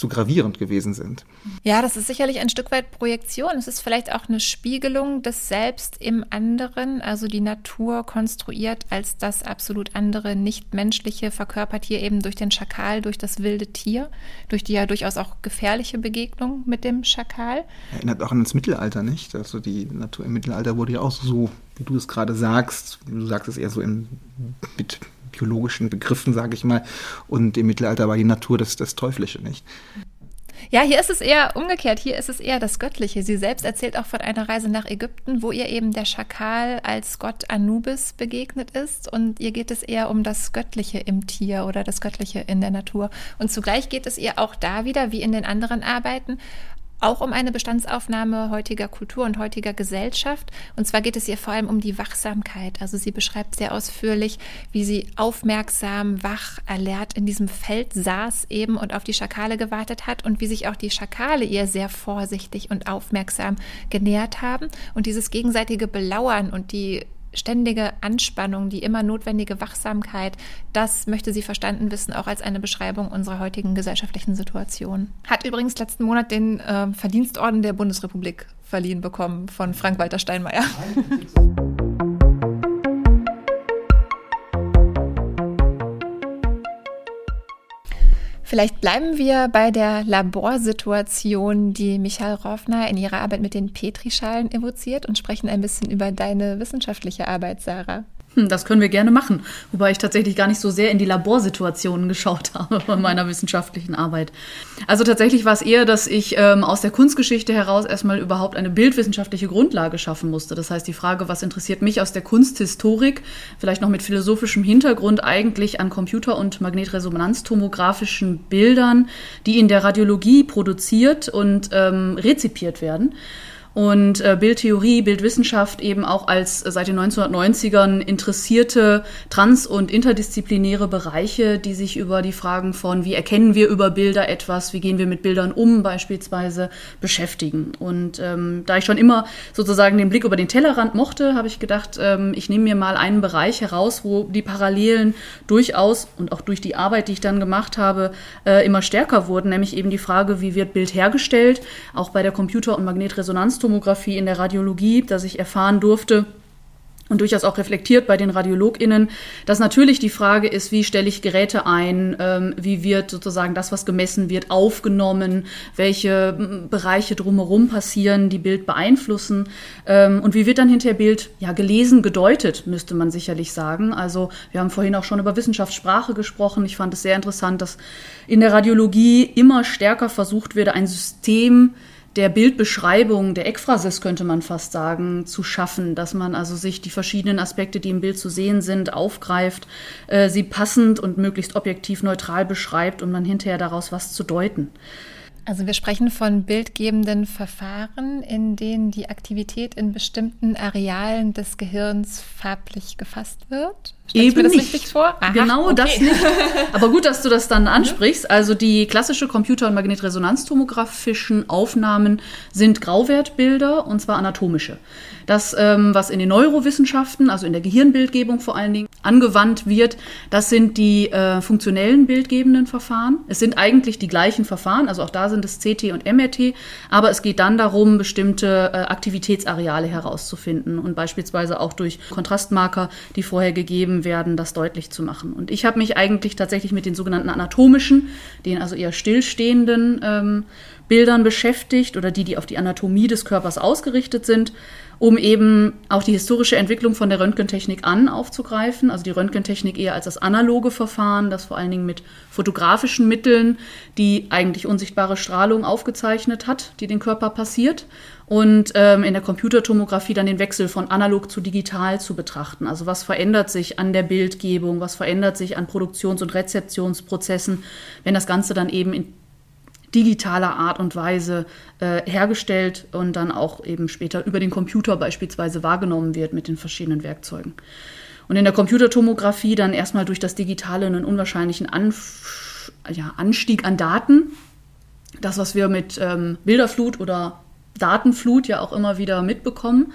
zu gravierend gewesen sind. Ja, das ist sicherlich ein Stück weit Projektion. Es ist vielleicht auch eine Spiegelung des Selbst im anderen, also die Natur konstruiert als das absolut andere, nicht-menschliche, verkörpert hier eben durch den Schakal, durch das wilde Tier, durch die ja durchaus auch gefährliche Begegnung mit dem Schakal. Erinnert auch an das Mittelalter, nicht? Also die Natur im Mittelalter wurde ja auch so, wie du es gerade sagst, du sagst es eher so in, mit biologischen Begriffen, sage ich mal. Und im Mittelalter war die Natur das, das Teuflische, nicht? Ja, hier ist es eher umgekehrt. Hier ist es eher das Göttliche. Sie selbst erzählt auch von einer Reise nach Ägypten, wo ihr eben der Schakal als Gott Anubis begegnet ist. Und ihr geht es eher um das Göttliche im Tier oder das Göttliche in der Natur. Und zugleich geht es ihr auch da wieder, wie in den anderen Arbeiten, auch um eine Bestandsaufnahme heutiger Kultur und heutiger Gesellschaft. Und zwar geht es ihr vor allem um die Wachsamkeit. Also sie beschreibt sehr ausführlich, wie sie aufmerksam, wach, alert in diesem Feld saß eben und auf die Schakale gewartet hat und wie sich auch die Schakale ihr sehr vorsichtig und aufmerksam genähert haben. Und dieses gegenseitige Belauern und die ständige Anspannung, die immer notwendige Wachsamkeit, das möchte sie verstanden wissen, auch als eine Beschreibung unserer heutigen gesellschaftlichen Situation. Hat übrigens letzten Monat den äh, Verdienstorden der Bundesrepublik verliehen bekommen von Frank-Walter Steinmeier. Vielleicht bleiben wir bei der Laborsituation, die Michael Roffner in ihrer Arbeit mit den Petrischalen evoziert und sprechen ein bisschen über deine wissenschaftliche Arbeit, Sarah. Hm, das können wir gerne machen, wobei ich tatsächlich gar nicht so sehr in die Laborsituationen geschaut habe bei meiner wissenschaftlichen Arbeit. Also tatsächlich war es eher, dass ich ähm, aus der Kunstgeschichte heraus erstmal überhaupt eine bildwissenschaftliche Grundlage schaffen musste. Das heißt, die Frage, was interessiert mich aus der Kunsthistorik, vielleicht noch mit philosophischem Hintergrund eigentlich an Computer- und Magnetresonanztomografischen Bildern, die in der Radiologie produziert und ähm, rezipiert werden und äh, Bildtheorie, Bildwissenschaft eben auch als äh, seit den 1990ern interessierte trans- und interdisziplinäre Bereiche, die sich über die Fragen von, wie erkennen wir über Bilder etwas, wie gehen wir mit Bildern um beispielsweise, beschäftigen. Und ähm, da ich schon immer sozusagen den Blick über den Tellerrand mochte, habe ich gedacht, ähm, ich nehme mir mal einen Bereich heraus, wo die Parallelen durchaus und auch durch die Arbeit, die ich dann gemacht habe, äh, immer stärker wurden, nämlich eben die Frage, wie wird Bild hergestellt, auch bei der Computer- und Magnetresonanz Ganztomographie in der Radiologie, dass ich erfahren durfte, und durchaus auch reflektiert bei den RadiologInnen, dass natürlich die Frage ist, wie stelle ich Geräte ein, ähm, wie wird sozusagen das, was gemessen wird, aufgenommen, welche Bereiche drumherum passieren, die Bild beeinflussen ähm, und wie wird dann hinterher Bild ja gelesen, gedeutet, müsste man sicherlich sagen. Also wir haben vorhin auch schon über Wissenschaftssprache gesprochen. Ich fand es sehr interessant, dass in der Radiologie immer stärker versucht wird, ein System der Bildbeschreibung, der Ekphrasis könnte man fast sagen, zu schaffen, dass man also sich die verschiedenen Aspekte, die im Bild zu sehen sind, aufgreift, äh, sie passend und möglichst objektiv neutral beschreibt, um dann hinterher daraus was zu deuten. Also wir sprechen von bildgebenden Verfahren, in denen die Aktivität in bestimmten Arealen des Gehirns farblich gefasst wird. Stell Eben nicht. Aha, genau okay. das nicht. Aber gut, dass du das dann ansprichst. Also die klassische Computer- und Magnetresonanztomografischen Aufnahmen sind Grauwertbilder und zwar anatomische. Das, ähm, was in den Neurowissenschaften, also in der Gehirnbildgebung vor allen Dingen, angewandt wird, das sind die äh, funktionellen bildgebenden Verfahren. Es sind eigentlich die gleichen Verfahren, also auch da sind es CT und MRT, aber es geht dann darum, bestimmte äh, Aktivitätsareale herauszufinden und beispielsweise auch durch Kontrastmarker, die vorher gegeben werden, das deutlich zu machen. Und ich habe mich eigentlich tatsächlich mit den sogenannten anatomischen, den also eher stillstehenden ähm, Bildern beschäftigt oder die, die auf die Anatomie des Körpers ausgerichtet sind, um eben auch die historische Entwicklung von der Röntgentechnik an aufzugreifen. Also die Röntgentechnik eher als das analoge Verfahren, das vor allen Dingen mit fotografischen Mitteln die eigentlich unsichtbare Strahlung aufgezeichnet hat, die den Körper passiert. Und ähm, in der Computertomographie dann den Wechsel von analog zu digital zu betrachten. Also was verändert sich an der Bildgebung, was verändert sich an Produktions- und Rezeptionsprozessen, wenn das Ganze dann eben in digitaler Art und Weise äh, hergestellt und dann auch eben später über den Computer beispielsweise wahrgenommen wird mit den verschiedenen Werkzeugen. Und in der Computertomographie dann erstmal durch das Digitale einen unwahrscheinlichen Anf ja, Anstieg an Daten. Das, was wir mit ähm, Bilderflut oder Datenflut ja auch immer wieder mitbekommen.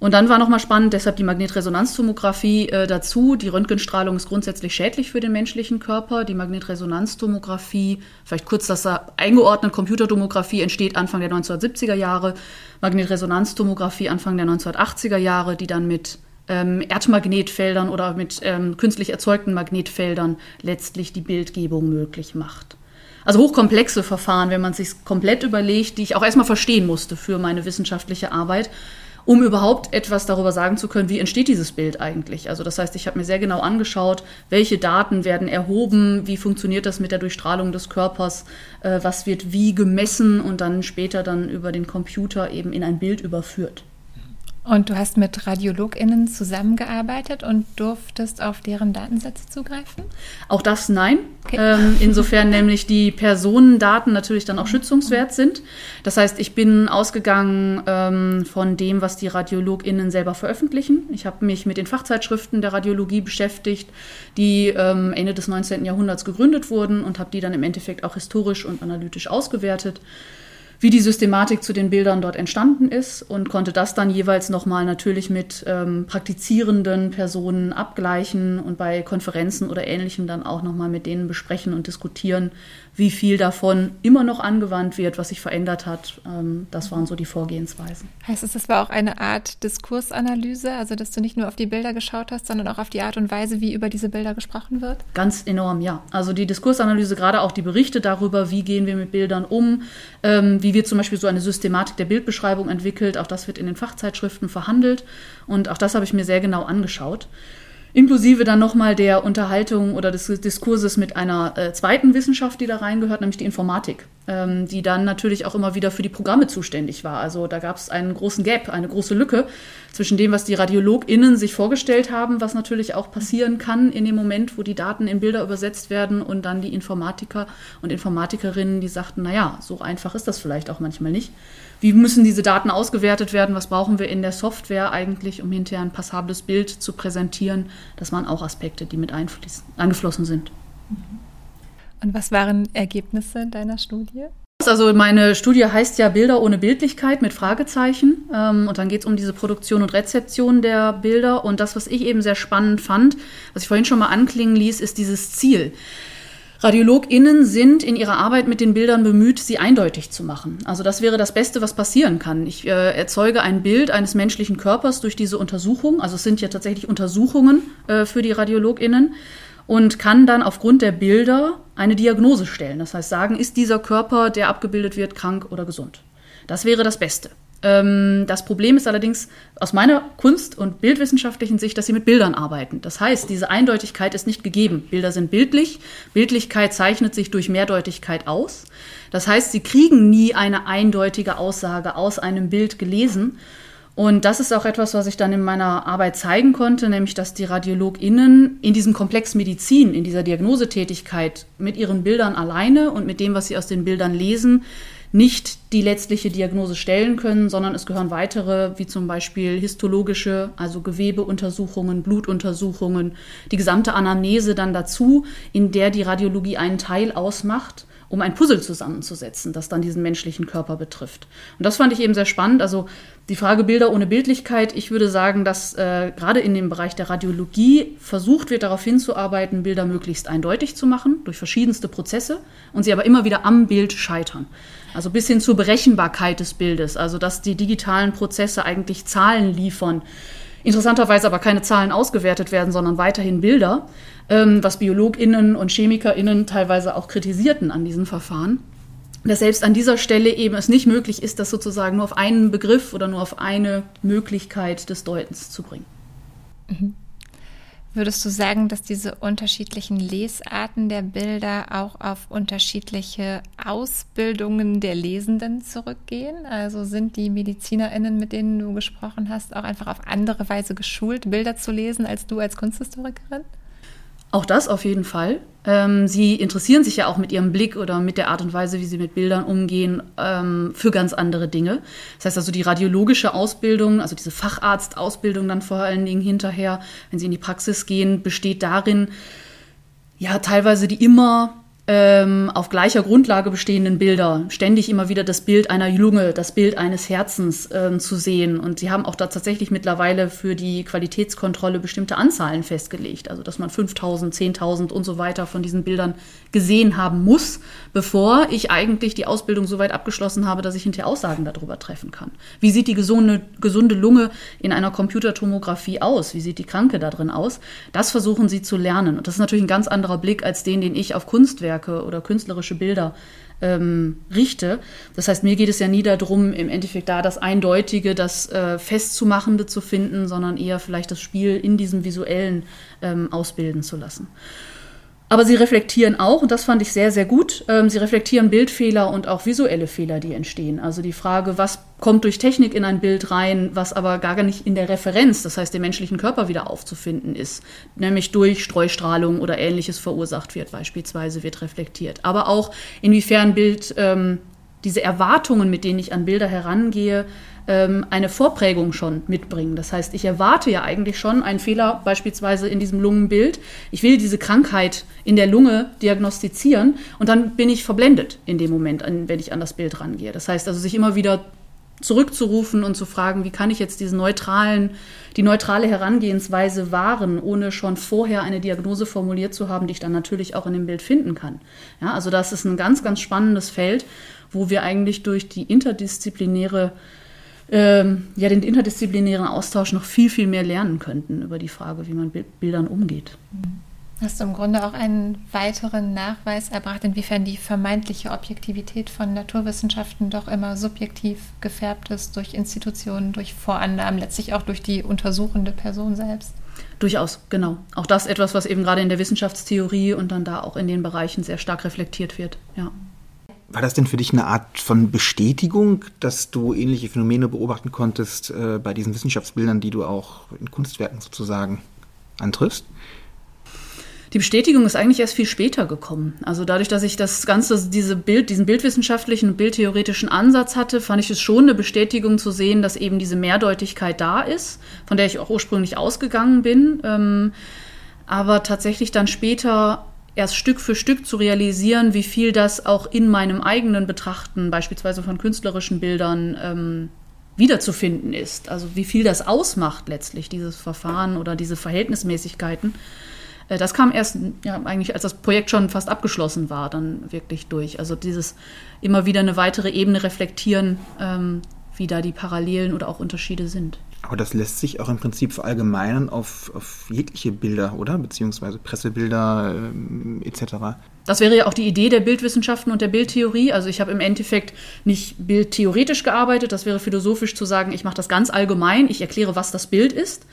Und dann war nochmal spannend, deshalb die Magnetresonanztomographie äh, dazu. Die Röntgenstrahlung ist grundsätzlich schädlich für den menschlichen Körper. Die Magnetresonanztomographie, vielleicht kurz das eingeordnet, Computertomographie entsteht Anfang der 1970er Jahre, Magnetresonanztomographie Anfang der 1980er Jahre, die dann mit ähm, Erdmagnetfeldern oder mit ähm, künstlich erzeugten Magnetfeldern letztlich die Bildgebung möglich macht. Also hochkomplexe Verfahren, wenn man sich komplett überlegt, die ich auch erstmal verstehen musste für meine wissenschaftliche Arbeit um überhaupt etwas darüber sagen zu können, wie entsteht dieses Bild eigentlich. Also das heißt, ich habe mir sehr genau angeschaut, welche Daten werden erhoben, wie funktioniert das mit der Durchstrahlung des Körpers, äh, was wird wie gemessen und dann später dann über den Computer eben in ein Bild überführt. Und du hast mit RadiologInnen zusammengearbeitet und durftest auf deren Datensätze zugreifen? Auch das nein. Okay. Ähm, insofern nämlich die Personendaten natürlich dann auch schützungswert sind. Das heißt, ich bin ausgegangen ähm, von dem, was die RadiologInnen selber veröffentlichen. Ich habe mich mit den Fachzeitschriften der Radiologie beschäftigt, die ähm, Ende des 19. Jahrhunderts gegründet wurden und habe die dann im Endeffekt auch historisch und analytisch ausgewertet wie die Systematik zu den Bildern dort entstanden ist und konnte das dann jeweils nochmal natürlich mit ähm, praktizierenden Personen abgleichen und bei Konferenzen oder Ähnlichem dann auch nochmal mit denen besprechen und diskutieren, wie viel davon immer noch angewandt wird, was sich verändert hat. Ähm, das waren so die Vorgehensweisen. Heißt es, das war auch eine Art Diskursanalyse, also dass du nicht nur auf die Bilder geschaut hast, sondern auch auf die Art und Weise, wie über diese Bilder gesprochen wird? Ganz enorm, ja. Also die Diskursanalyse, gerade auch die Berichte darüber, wie gehen wir mit Bildern um, ähm, wie wird zum Beispiel so eine Systematik der Bildbeschreibung entwickelt, auch das wird in den Fachzeitschriften verhandelt. Und auch das habe ich mir sehr genau angeschaut inklusive dann nochmal der Unterhaltung oder des Diskurses mit einer äh, zweiten Wissenschaft, die da reingehört, nämlich die Informatik, ähm, die dann natürlich auch immer wieder für die Programme zuständig war. Also da gab es einen großen Gap, eine große Lücke zwischen dem, was die RadiologInnen sich vorgestellt haben, was natürlich auch passieren kann in dem Moment, wo die Daten in Bilder übersetzt werden und dann die Informatiker und Informatikerinnen, die sagten, naja, so einfach ist das vielleicht auch manchmal nicht wie müssen diese Daten ausgewertet werden, was brauchen wir in der Software eigentlich, um hinterher ein passables Bild zu präsentieren. Das waren auch Aspekte, die mit eingeflossen sind. Und was waren Ergebnisse deiner Studie? Also meine Studie heißt ja Bilder ohne Bildlichkeit mit Fragezeichen. Ähm, und dann geht es um diese Produktion und Rezeption der Bilder. Und das, was ich eben sehr spannend fand, was ich vorhin schon mal anklingen ließ, ist dieses Ziel. RadiologInnen sind in ihrer Arbeit mit den Bildern bemüht, sie eindeutig zu machen. Also das wäre das Beste, was passieren kann. Ich äh, erzeuge ein Bild eines menschlichen Körpers durch diese Untersuchung. Also es sind ja tatsächlich Untersuchungen äh, für die RadiologInnen und kann dann aufgrund der Bilder eine Diagnose stellen. Das heißt sagen, ist dieser Körper, der abgebildet wird, krank oder gesund. Das wäre das Beste. Ähm, das Problem ist allerdings aus meiner Kunst- und bildwissenschaftlichen Sicht, dass sie mit Bildern arbeiten. Das heißt, diese Eindeutigkeit ist nicht gegeben. Bilder sind bildlich. Bildlichkeit zeichnet sich durch Mehrdeutigkeit aus. Das heißt, sie kriegen nie eine eindeutige Aussage aus einem Bild gelesen. Und das ist auch etwas, was ich dann in meiner Arbeit zeigen konnte, nämlich dass die RadiologInnen in diesem Komplex Medizin, in dieser Diagnosetätigkeit mit ihren Bildern alleine und mit dem, was sie aus den Bildern lesen, nicht die letztliche Diagnose stellen können, sondern es gehören weitere, wie zum Beispiel histologische, also Gewebeuntersuchungen, Blutuntersuchungen, die gesamte Anamnese dann dazu, in der die Radiologie einen Teil ausmacht um ein Puzzle zusammenzusetzen, das dann diesen menschlichen Körper betrifft. Und das fand ich eben sehr spannend. Also die Frage Bilder ohne Bildlichkeit, ich würde sagen, dass äh, gerade in dem Bereich der Radiologie versucht wird, darauf hinzuarbeiten, Bilder möglichst eindeutig zu machen, durch verschiedenste Prozesse, und sie aber immer wieder am Bild scheitern. Also bis hin zur Berechenbarkeit des Bildes, also dass die digitalen Prozesse eigentlich Zahlen liefern, interessanterweise aber keine Zahlen ausgewertet werden, sondern weiterhin Bilder, ähm, was BiologInnen und ChemikerInnen teilweise auch kritisierten an diesen Verfahren dass selbst an dieser Stelle eben es nicht möglich ist, das sozusagen nur auf einen Begriff oder nur auf eine Möglichkeit des Deutens zu bringen. Mhm. Würdest du sagen, dass diese unterschiedlichen Lesarten der Bilder auch auf unterschiedliche Ausbildungen der Lesenden zurückgehen? Also sind die Medizinerinnen, mit denen du gesprochen hast, auch einfach auf andere Weise geschult, Bilder zu lesen als du als Kunsthistorikerin? Auch das auf jeden Fall. Ähm, sie interessieren sich ja auch mit ihrem Blick oder mit der Art und Weise, wie sie mit Bildern umgehen, ähm, für ganz andere Dinge. Das heißt also, die radiologische Ausbildung, also diese Facharztausbildung dann vor allen Dingen hinterher, wenn sie in die Praxis gehen, besteht darin, ja, teilweise die immer ähm, auf gleicher Grundlage bestehenden Bilder, ständig immer wieder das Bild einer Lunge, das Bild eines Herzens ähm, zu sehen. Und sie haben auch da tatsächlich mittlerweile für die Qualitätskontrolle bestimmte Anzahlen festgelegt. Also, dass man 5000, 10.000 und so weiter von diesen Bildern gesehen haben muss, bevor ich eigentlich die Ausbildung so weit abgeschlossen habe, dass ich hinterher Aussagen darüber treffen kann. Wie sieht die gesunde, gesunde Lunge in einer Computertomographie aus? Wie sieht die Kranke da drin aus? Das versuchen sie zu lernen. Und das ist natürlich ein ganz anderer Blick als den, den ich auf Kunstwerke oder künstlerische Bilder ähm, richte. Das heißt, mir geht es ja nie darum, im Endeffekt da das Eindeutige, das äh, Festzumachende zu finden, sondern eher vielleicht das Spiel in diesem Visuellen ähm, ausbilden zu lassen. Aber sie reflektieren auch, und das fand ich sehr, sehr gut, ähm, sie reflektieren Bildfehler und auch visuelle Fehler, die entstehen. Also die Frage, was kommt durch Technik in ein Bild rein, was aber gar nicht in der Referenz, das heißt dem menschlichen Körper wieder aufzufinden ist, nämlich durch Streustrahlung oder ähnliches verursacht wird, beispielsweise wird reflektiert. Aber auch inwiefern Bild ähm, diese Erwartungen, mit denen ich an Bilder herangehe, ähm, eine Vorprägung schon mitbringen. Das heißt, ich erwarte ja eigentlich schon einen Fehler beispielsweise in diesem Lungenbild. Ich will diese Krankheit in der Lunge diagnostizieren und dann bin ich verblendet in dem Moment, wenn ich an das Bild rangehe. Das heißt also, sich immer wieder zurückzurufen und zu fragen, wie kann ich jetzt diesen neutralen, die neutrale Herangehensweise wahren, ohne schon vorher eine Diagnose formuliert zu haben, die ich dann natürlich auch in dem Bild finden kann. Ja, also das ist ein ganz, ganz spannendes Feld, wo wir eigentlich durch die interdisziplinäre ähm, ja, den interdisziplinären Austausch noch viel, viel mehr lernen könnten über die Frage, wie man mit Bildern umgeht. Hast du im Grunde auch einen weiteren Nachweis erbracht, inwiefern die vermeintliche Objektivität von Naturwissenschaften doch immer subjektiv gefärbt ist durch Institutionen, durch Vorannahmen, letztlich auch durch die untersuchende Person selbst? Durchaus, genau. Auch das etwas, was eben gerade in der Wissenschaftstheorie und dann da auch in den Bereichen sehr stark reflektiert wird. Ja. War das denn für dich eine Art von Bestätigung, dass du ähnliche Phänomene beobachten konntest äh, bei diesen Wissenschaftsbildern, die du auch in Kunstwerken sozusagen antriffst? Die Bestätigung ist eigentlich erst viel später gekommen. Also dadurch, dass ich das Ganze, diese Bild, diesen bildwissenschaftlichen und bildtheoretischen Ansatz hatte, fand ich es schon eine Bestätigung zu sehen, dass eben diese Mehrdeutigkeit da ist, von der ich auch ursprünglich ausgegangen bin. Ähm, aber tatsächlich dann später erst Stück für Stück zu realisieren, wie viel das auch in meinem eigenen Betrachten, beispielsweise von künstlerischen Bildern, ähm, wiederzufinden ist. Also wie viel das ausmacht letztlich, dieses Verfahren oder diese Verhältnismäßigkeiten. Äh, das kam erst, ja, eigentlich als das Projekt schon fast abgeschlossen war, dann wirklich durch. Also dieses immer wieder eine weitere Ebene reflektieren, ähm, wie da die Parallelen oder auch Unterschiede sind. Aber das lässt sich auch im Prinzip verallgemeinern auf, auf jegliche Bilder, oder? Beziehungsweise Pressebilder ähm, etc. Das wäre ja auch die Idee der Bildwissenschaften und der Bildtheorie. Also ich habe im Endeffekt nicht bildtheoretisch gearbeitet, das wäre philosophisch zu sagen, ich mache das ganz allgemein, ich erkläre, was das Bild ist.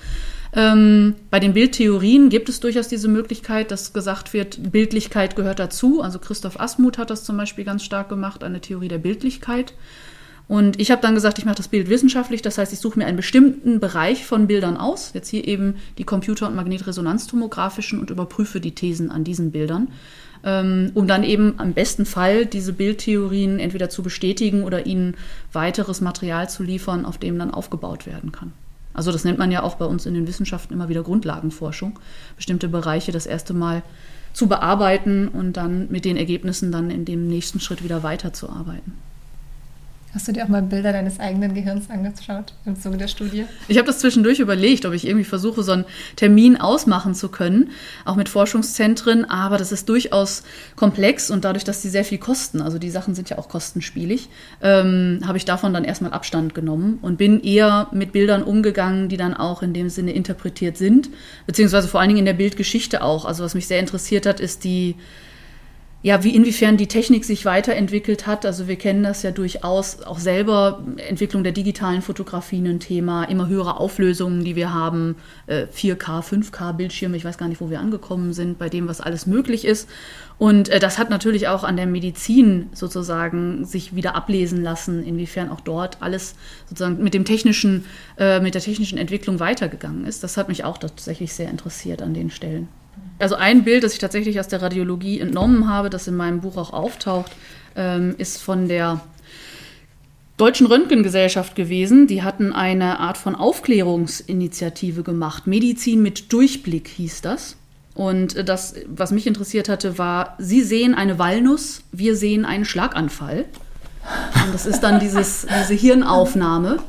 Ähm, bei den Bildtheorien gibt es durchaus diese Möglichkeit, dass gesagt wird, Bildlichkeit gehört dazu. Also Christoph Asmuth hat das zum Beispiel ganz stark gemacht, eine Theorie der Bildlichkeit. Und ich habe dann gesagt, ich mache das Bild wissenschaftlich, das heißt, ich suche mir einen bestimmten Bereich von Bildern aus, jetzt hier eben die Computer- und Magnetresonanztomografischen und überprüfe die Thesen an diesen Bildern, ähm, um dann eben am besten Fall diese Bildtheorien entweder zu bestätigen oder ihnen weiteres Material zu liefern, auf dem dann aufgebaut werden kann. Also das nennt man ja auch bei uns in den Wissenschaften immer wieder Grundlagenforschung, bestimmte Bereiche das erste Mal zu bearbeiten und dann mit den Ergebnissen dann in dem nächsten Schritt wieder weiterzuarbeiten. Hast du dir auch mal Bilder deines eigenen Gehirns angeschaut im Zuge der Studie? Ich habe das zwischendurch überlegt, ob ich irgendwie versuche, so einen Termin ausmachen zu können, auch mit Forschungszentren, aber das ist durchaus komplex und dadurch, dass die sehr viel kosten, also die Sachen sind ja auch kostenspielig, ähm, habe ich davon dann erstmal Abstand genommen und bin eher mit Bildern umgegangen, die dann auch in dem Sinne interpretiert sind, beziehungsweise vor allen Dingen in der Bildgeschichte auch. Also was mich sehr interessiert hat, ist die ja, wie inwiefern die Technik sich weiterentwickelt hat. Also wir kennen das ja durchaus auch selber, Entwicklung der digitalen Fotografie ein Thema, immer höhere Auflösungen, die wir haben, 4K, äh, 5K Bildschirme, ich weiß gar nicht, wo wir angekommen sind, bei dem, was alles möglich ist. Und äh, das hat natürlich auch an der Medizin sozusagen sich wieder ablesen lassen, inwiefern auch dort alles sozusagen mit dem technischen, äh, mit der technischen Entwicklung weitergegangen ist. Das hat mich auch tatsächlich sehr interessiert an den Stellen. Also ein Bild, das ich tatsächlich aus der Radiologie entnommen habe, das in meinem Buch auch auftaucht, ähm, ist von der Deutschen Röntgengesellschaft gewesen. Die hatten eine Art von Aufklärungsinitiative gemacht. Medizin mit Durchblick hieß das. Und das, was mich interessiert hatte, war, Sie sehen eine Walnuss, wir sehen einen Schlaganfall. Und das ist dann dieses, diese Hirnaufnahme.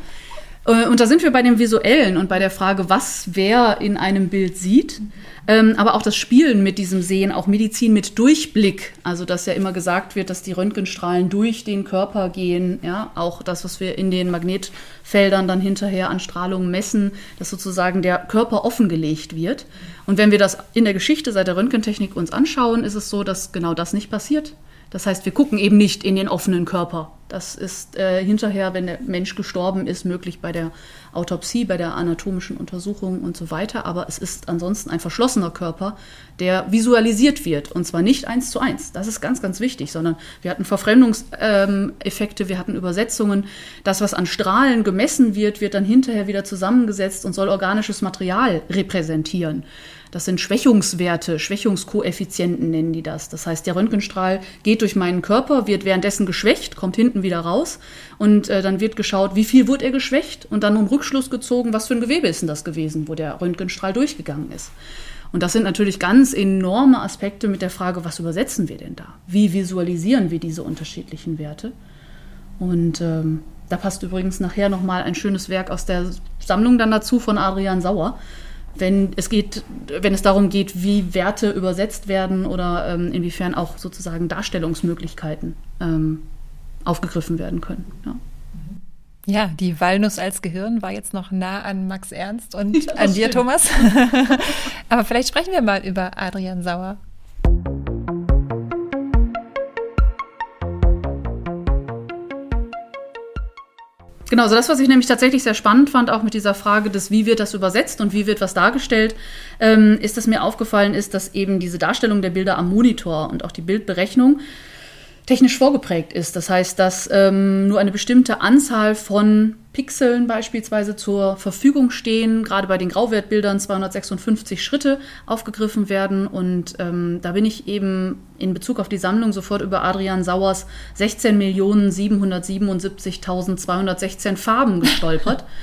Äh, und da sind wir bei dem Visuellen und bei der Frage, was wer in einem Bild sieht. Ähm, aber auch das Spielen mit diesem Sehen, auch Medizin mit Durchblick. Also, dass ja immer gesagt wird, dass die Röntgenstrahlen durch den Körper gehen. Ja, auch das, was wir in den Magnetfeldern dann hinterher an Strahlung messen, dass sozusagen der Körper offengelegt wird. Und wenn wir das in der Geschichte seit der Röntgentechnik uns anschauen, ist es so, dass genau das nicht passiert. Das heißt, wir gucken eben nicht in den offenen Körper. Das ist äh, hinterher, wenn der Mensch gestorben ist, möglich bei der Autopsie, bei der anatomischen Untersuchung und so weiter. Aber es ist ansonsten ein verschlossener Körper, der visualisiert wird. Und zwar nicht eins zu eins. Das ist ganz, ganz wichtig, sondern wir hatten Verfremdungseffekte, wir hatten Übersetzungen. Das, was an Strahlen gemessen wird, wird dann hinterher wieder zusammengesetzt und soll organisches Material repräsentieren. Das sind Schwächungswerte, Schwächungskoeffizienten nennen die das. Das heißt, der Röntgenstrahl geht durch meinen Körper, wird währenddessen geschwächt, kommt hinten wieder raus und äh, dann wird geschaut, wie viel wurde er geschwächt und dann um Rückschluss gezogen, was für ein Gewebe ist denn das gewesen, wo der Röntgenstrahl durchgegangen ist. Und das sind natürlich ganz enorme Aspekte mit der Frage, was übersetzen wir denn da? Wie visualisieren wir diese unterschiedlichen Werte? Und ähm, da passt übrigens nachher nochmal ein schönes Werk aus der Sammlung dann dazu von Adrian Sauer, wenn es geht, wenn es darum geht, wie Werte übersetzt werden oder ähm, inwiefern auch sozusagen Darstellungsmöglichkeiten ähm, aufgegriffen werden können. Ja. Ja, die Walnuss als Gehirn war jetzt noch nah an Max Ernst und ja, an dir, stimmt. Thomas. Aber vielleicht sprechen wir mal über Adrian Sauer. Genau, so das, was ich nämlich tatsächlich sehr spannend fand, auch mit dieser Frage des, wie wird das übersetzt und wie wird was dargestellt, ähm, ist, dass mir aufgefallen ist, dass eben diese Darstellung der Bilder am Monitor und auch die Bildberechnung technisch vorgeprägt ist. Das heißt, dass ähm, nur eine bestimmte Anzahl von Pixeln beispielsweise zur Verfügung stehen, gerade bei den Grauwertbildern 256 Schritte aufgegriffen werden. Und ähm, da bin ich eben in Bezug auf die Sammlung sofort über Adrian Sauers 16.777.216 Farben gestolpert.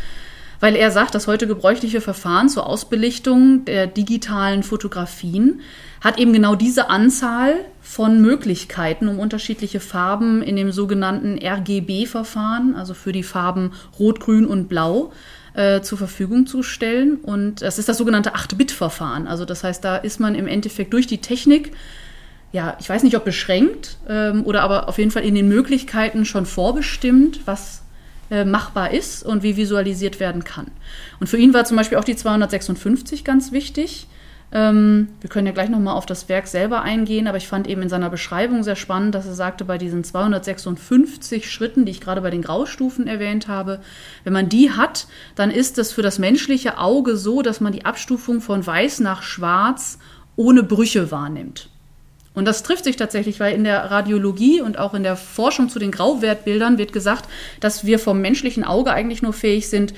weil er sagt, das heute gebräuchliche Verfahren zur Ausbelichtung der digitalen Fotografien hat eben genau diese Anzahl von Möglichkeiten, um unterschiedliche Farben in dem sogenannten RGB-Verfahren, also für die Farben Rot, Grün und Blau, äh, zur Verfügung zu stellen. Und das ist das sogenannte 8-Bit-Verfahren. Also das heißt, da ist man im Endeffekt durch die Technik, ja, ich weiß nicht, ob beschränkt ähm, oder aber auf jeden Fall in den Möglichkeiten schon vorbestimmt, was äh, machbar ist und wie visualisiert werden kann. Und für ihn war zum Beispiel auch die 256 ganz wichtig ähm, wir können ja gleich nochmal auf das Werk selber eingehen, aber ich fand eben in seiner Beschreibung sehr spannend, dass er sagte, bei diesen 256 Schritten, die ich gerade bei den Graustufen erwähnt habe, wenn man die hat, dann ist es für das menschliche Auge so, dass man die Abstufung von weiß nach schwarz ohne Brüche wahrnimmt. Und das trifft sich tatsächlich, weil in der Radiologie und auch in der Forschung zu den Grauwertbildern wird gesagt, dass wir vom menschlichen Auge eigentlich nur fähig sind,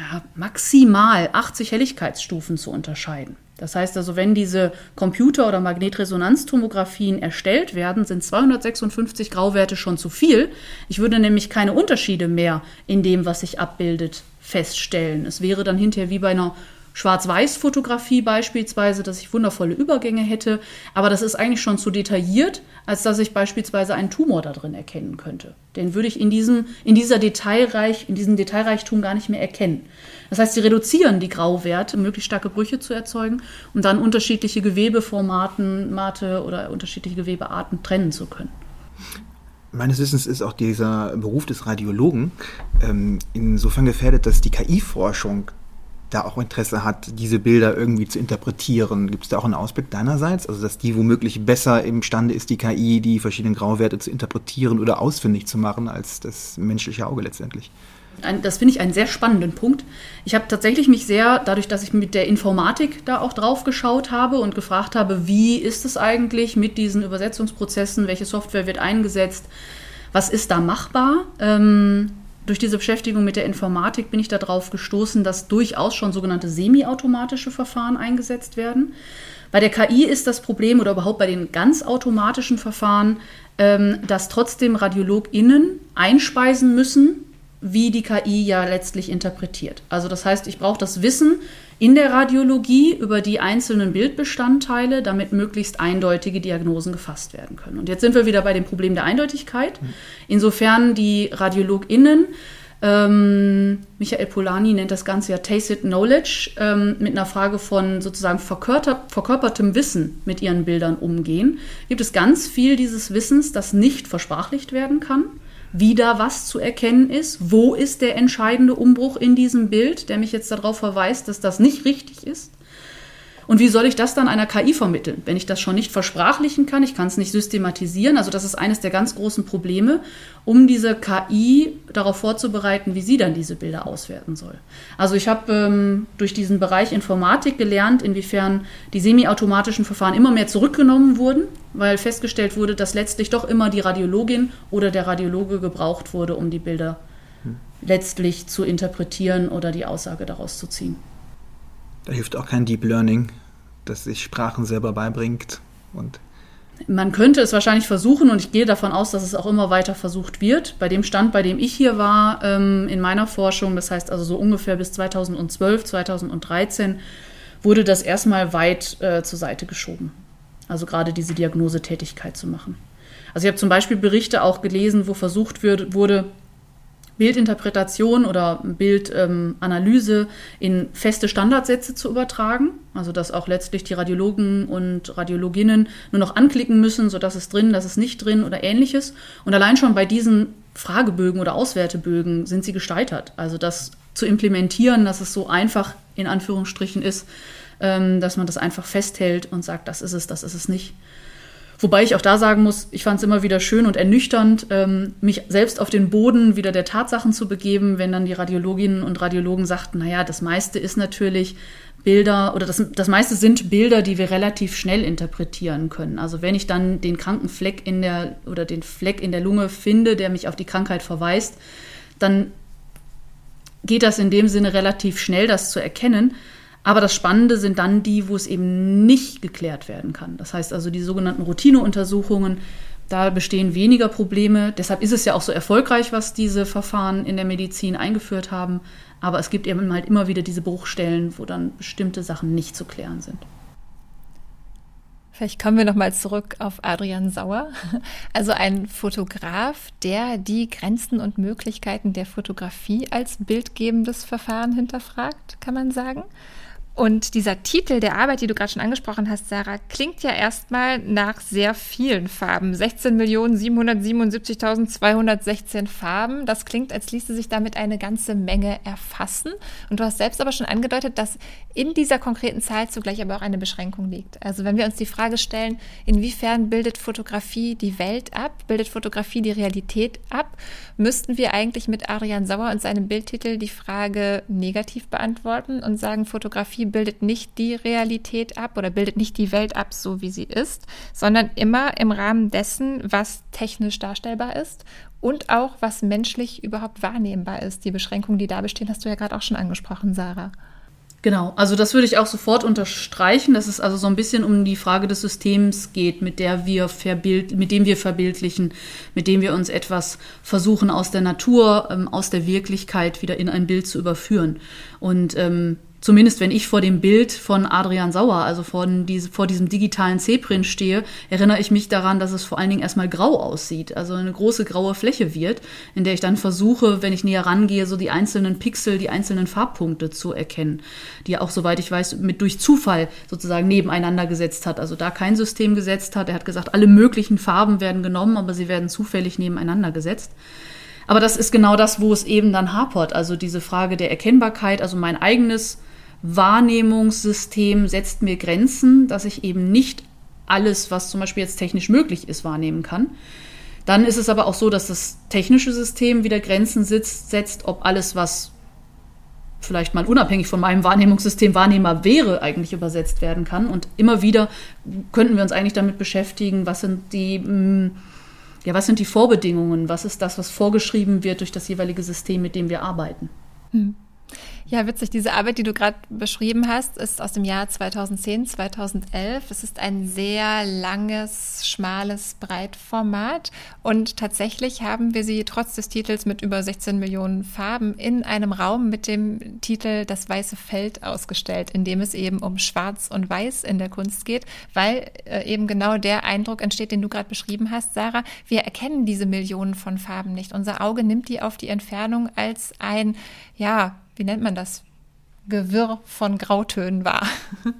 ja, maximal 80 Helligkeitsstufen zu unterscheiden. Das heißt also, wenn diese Computer- oder Magnetresonanztomographien erstellt werden, sind 256 Grauwerte schon zu viel. Ich würde nämlich keine Unterschiede mehr in dem, was sich abbildet, feststellen. Es wäre dann hinterher wie bei einer Schwarz-Weiß-Fotografie beispielsweise, dass ich wundervolle Übergänge hätte, aber das ist eigentlich schon zu detailliert, als dass ich beispielsweise einen Tumor da drin erkennen könnte. Den würde ich in diesem, in dieser Detailreich, in diesem Detailreichtum gar nicht mehr erkennen. Das heißt, sie reduzieren die Grauwerte, möglichst starke Brüche zu erzeugen, um dann unterschiedliche Gewebeformaten, Mate oder unterschiedliche Gewebearten trennen zu können. Meines Wissens ist auch dieser Beruf des Radiologen ähm, insofern gefährdet, dass die KI-Forschung da auch Interesse hat, diese Bilder irgendwie zu interpretieren. Gibt es da auch einen Ausblick deinerseits? Also, dass die womöglich besser imstande ist, die KI, die verschiedenen Grauwerte zu interpretieren oder ausfindig zu machen, als das menschliche Auge letztendlich? das finde ich einen sehr spannenden Punkt. Ich habe tatsächlich mich sehr, dadurch, dass ich mit der Informatik da auch drauf geschaut habe und gefragt habe, wie ist es eigentlich mit diesen Übersetzungsprozessen, welche Software wird eingesetzt, was ist da machbar, ähm, durch diese Beschäftigung mit der Informatik bin ich darauf gestoßen, dass durchaus schon sogenannte semiautomatische Verfahren eingesetzt werden. Bei der KI ist das Problem oder überhaupt bei den ganz automatischen Verfahren, ähm, dass trotzdem RadiologInnen einspeisen müssen, wie die KI ja letztlich interpretiert. Also das heißt, ich brauche das Wissen in der Radiologie über die einzelnen Bildbestandteile, damit möglichst eindeutige Diagnosen gefasst werden können. Und jetzt sind wir wieder bei dem Problem der Eindeutigkeit. Insofern die RadiologInnen ähm, Michael Polani nennt das Ganze ja Tacit Knowledge, ähm, mit einer Frage von sozusagen verkörpertem Wissen mit ihren Bildern umgehen. Gibt es ganz viel dieses Wissens, das nicht versprachlicht werden kann, wie da was zu erkennen ist, wo ist der entscheidende Umbruch in diesem Bild, der mich jetzt darauf verweist, dass das nicht richtig ist. Und wie soll ich das dann einer KI vermitteln, wenn ich das schon nicht versprachlichen kann? Ich kann es nicht systematisieren. Also das ist eines der ganz großen Probleme, um diese KI darauf vorzubereiten, wie sie dann diese Bilder auswerten soll. Also ich habe ähm, durch diesen Bereich Informatik gelernt, inwiefern die semiautomatischen Verfahren immer mehr zurückgenommen wurden, weil festgestellt wurde, dass letztlich doch immer die Radiologin oder der Radiologe gebraucht wurde, um die Bilder hm. letztlich zu interpretieren oder die Aussage daraus zu ziehen. Da hilft auch kein Deep Learning, das sich Sprachen selber beibringt und man könnte es wahrscheinlich versuchen und ich gehe davon aus, dass es auch immer weiter versucht wird. Bei dem Stand, bei dem ich hier war ähm, in meiner Forschung, das heißt also so ungefähr bis 2012, 2013, wurde das erstmal weit äh, zur Seite geschoben. Also gerade diese Diagnosetätigkeit zu machen. Also ich habe zum Beispiel Berichte auch gelesen, wo versucht wird, wurde, Bildinterpretation oder Bildanalyse ähm, in feste Standardsätze zu übertragen. Also dass auch letztlich die Radiologen und Radiologinnen nur noch anklicken müssen, so dass es drin, dass es nicht drin oder ähnliches. Und allein schon bei diesen Fragebögen oder Auswertebögen sind sie gescheitert. Also das zu implementieren, dass es so einfach in Anführungsstrichen ist, ähm, dass man das einfach festhält und sagt, das ist es, das ist es nicht. Wobei ich auch da sagen muss, ich fand es immer wieder schön und ernüchternd, ähm, mich selbst auf den Boden wieder der Tatsachen zu begeben, wenn dann die Radiologinnen und Radiologen sagten, naja, das meiste ist natürlich Bilder oder das, das meiste sind Bilder, die wir relativ schnell interpretieren können. Also wenn ich dann den kranken Fleck in der oder den Fleck in der Lunge finde, der mich auf die Krankheit verweist, dann geht das in dem Sinne relativ schnell, das zu erkennen. Aber das Spannende sind dann die, wo es eben nicht geklärt werden kann. Das heißt also die sogenannten Routineuntersuchungen, da bestehen weniger Probleme. Deshalb ist es ja auch so erfolgreich, was diese Verfahren in der Medizin eingeführt haben. Aber es gibt eben halt immer wieder diese Bruchstellen, wo dann bestimmte Sachen nicht zu klären sind. Vielleicht kommen wir nochmal zurück auf Adrian Sauer. Also ein Fotograf, der die Grenzen und Möglichkeiten der Fotografie als bildgebendes Verfahren hinterfragt, kann man sagen. Und dieser Titel der Arbeit, die du gerade schon angesprochen hast, Sarah, klingt ja erstmal nach sehr vielen Farben. 16.777.216 Farben. Das klingt, als ließe sich damit eine ganze Menge erfassen. Und du hast selbst aber schon angedeutet, dass in dieser konkreten Zahl zugleich aber auch eine Beschränkung liegt. Also wenn wir uns die Frage stellen, inwiefern bildet Fotografie die Welt ab, bildet Fotografie die Realität ab, müssten wir eigentlich mit Arian Sauer und seinem Bildtitel die Frage negativ beantworten und sagen, Fotografie Fotografie bildet nicht die Realität ab oder bildet nicht die Welt ab, so wie sie ist, sondern immer im Rahmen dessen, was technisch darstellbar ist und auch was menschlich überhaupt wahrnehmbar ist. Die Beschränkungen, die da bestehen, hast du ja gerade auch schon angesprochen, Sarah. Genau, also das würde ich auch sofort unterstreichen, dass es also so ein bisschen um die Frage des Systems geht, mit der wir verbild, mit dem wir verbildlichen, mit dem wir uns etwas versuchen aus der Natur, ähm, aus der Wirklichkeit wieder in ein Bild zu überführen. Und ähm, zumindest wenn ich vor dem Bild von Adrian Sauer, also vor, diese, vor diesem digitalen C-Print stehe, erinnere ich mich daran, dass es vor allen Dingen erstmal grau aussieht, also eine große graue Fläche wird, in der ich dann versuche, wenn ich näher rangehe, so die einzelnen Pixel, die einzelnen Farbpunkte zu erkennen, die er auch, soweit ich weiß, mit durch Zufall sozusagen nebeneinander gesetzt hat, also da kein System gesetzt hat. Er hat gesagt, alle möglichen Farben werden genommen, aber sie werden zufällig nebeneinander gesetzt. Aber das ist genau das, wo es eben dann hapert. Also diese Frage der Erkennbarkeit, also mein eigenes Wahrnehmungssystem setzt mir Grenzen, dass ich eben nicht alles, was zum Beispiel jetzt technisch möglich ist, wahrnehmen kann. Dann ist es aber auch so, dass das technische System wieder Grenzen sitzt, setzt, ob alles, was vielleicht mal unabhängig von meinem Wahrnehmungssystem wahrnehmbar wäre, eigentlich übersetzt werden kann. Und immer wieder könnten wir uns eigentlich damit beschäftigen, was sind die, mm, ja, was sind die Vorbedingungen, was ist das, was vorgeschrieben wird durch das jeweilige System, mit dem wir arbeiten. Hm. Ja, witzig. Diese Arbeit, die du gerade beschrieben hast, ist aus dem Jahr 2010, 2011. Es ist ein sehr langes, schmales Breitformat. Und tatsächlich haben wir sie trotz des Titels mit über 16 Millionen Farben in einem Raum mit dem Titel Das weiße Feld ausgestellt, in dem es eben um Schwarz und Weiß in der Kunst geht, weil äh, eben genau der Eindruck entsteht, den du gerade beschrieben hast, Sarah. Wir erkennen diese Millionen von Farben nicht. Unser Auge nimmt die auf die Entfernung als ein, ja, wie nennt man das? Gewirr von Grautönen wahr.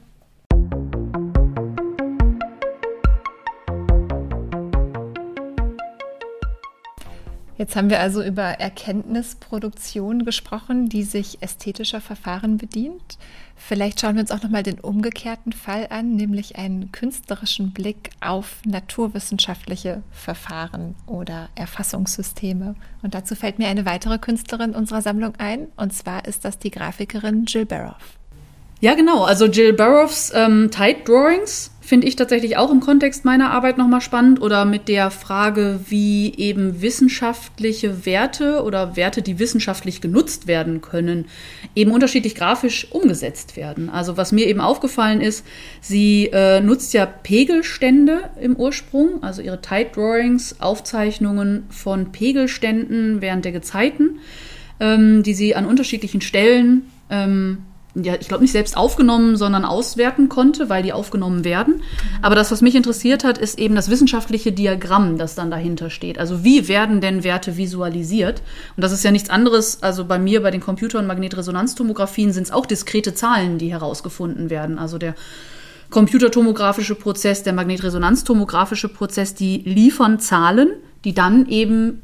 Jetzt haben wir also über Erkenntnisproduktion gesprochen, die sich ästhetischer Verfahren bedient. Vielleicht schauen wir uns auch noch mal den umgekehrten Fall an, nämlich einen künstlerischen Blick auf naturwissenschaftliche Verfahren oder Erfassungssysteme. Und dazu fällt mir eine weitere Künstlerin unserer Sammlung ein, und zwar ist das die Grafikerin Jill Baroff. Ja, genau. Also Jill Burroughs ähm, Tide Drawings finde ich tatsächlich auch im Kontext meiner Arbeit nochmal spannend oder mit der Frage, wie eben wissenschaftliche Werte oder Werte, die wissenschaftlich genutzt werden können, eben unterschiedlich grafisch umgesetzt werden. Also was mir eben aufgefallen ist, sie äh, nutzt ja Pegelstände im Ursprung, also ihre Tide Drawings, Aufzeichnungen von Pegelständen während der Gezeiten, ähm, die sie an unterschiedlichen Stellen ähm, ja, ich glaube nicht selbst aufgenommen, sondern auswerten konnte, weil die aufgenommen werden. Aber das, was mich interessiert hat, ist eben das wissenschaftliche Diagramm, das dann dahinter steht. Also wie werden denn Werte visualisiert? Und das ist ja nichts anderes, also bei mir bei den Computer- und Magnetresonanztomographien sind es auch diskrete Zahlen, die herausgefunden werden. Also der computertomografische Prozess, der Magnetresonanztomografische Prozess, die liefern Zahlen, die dann eben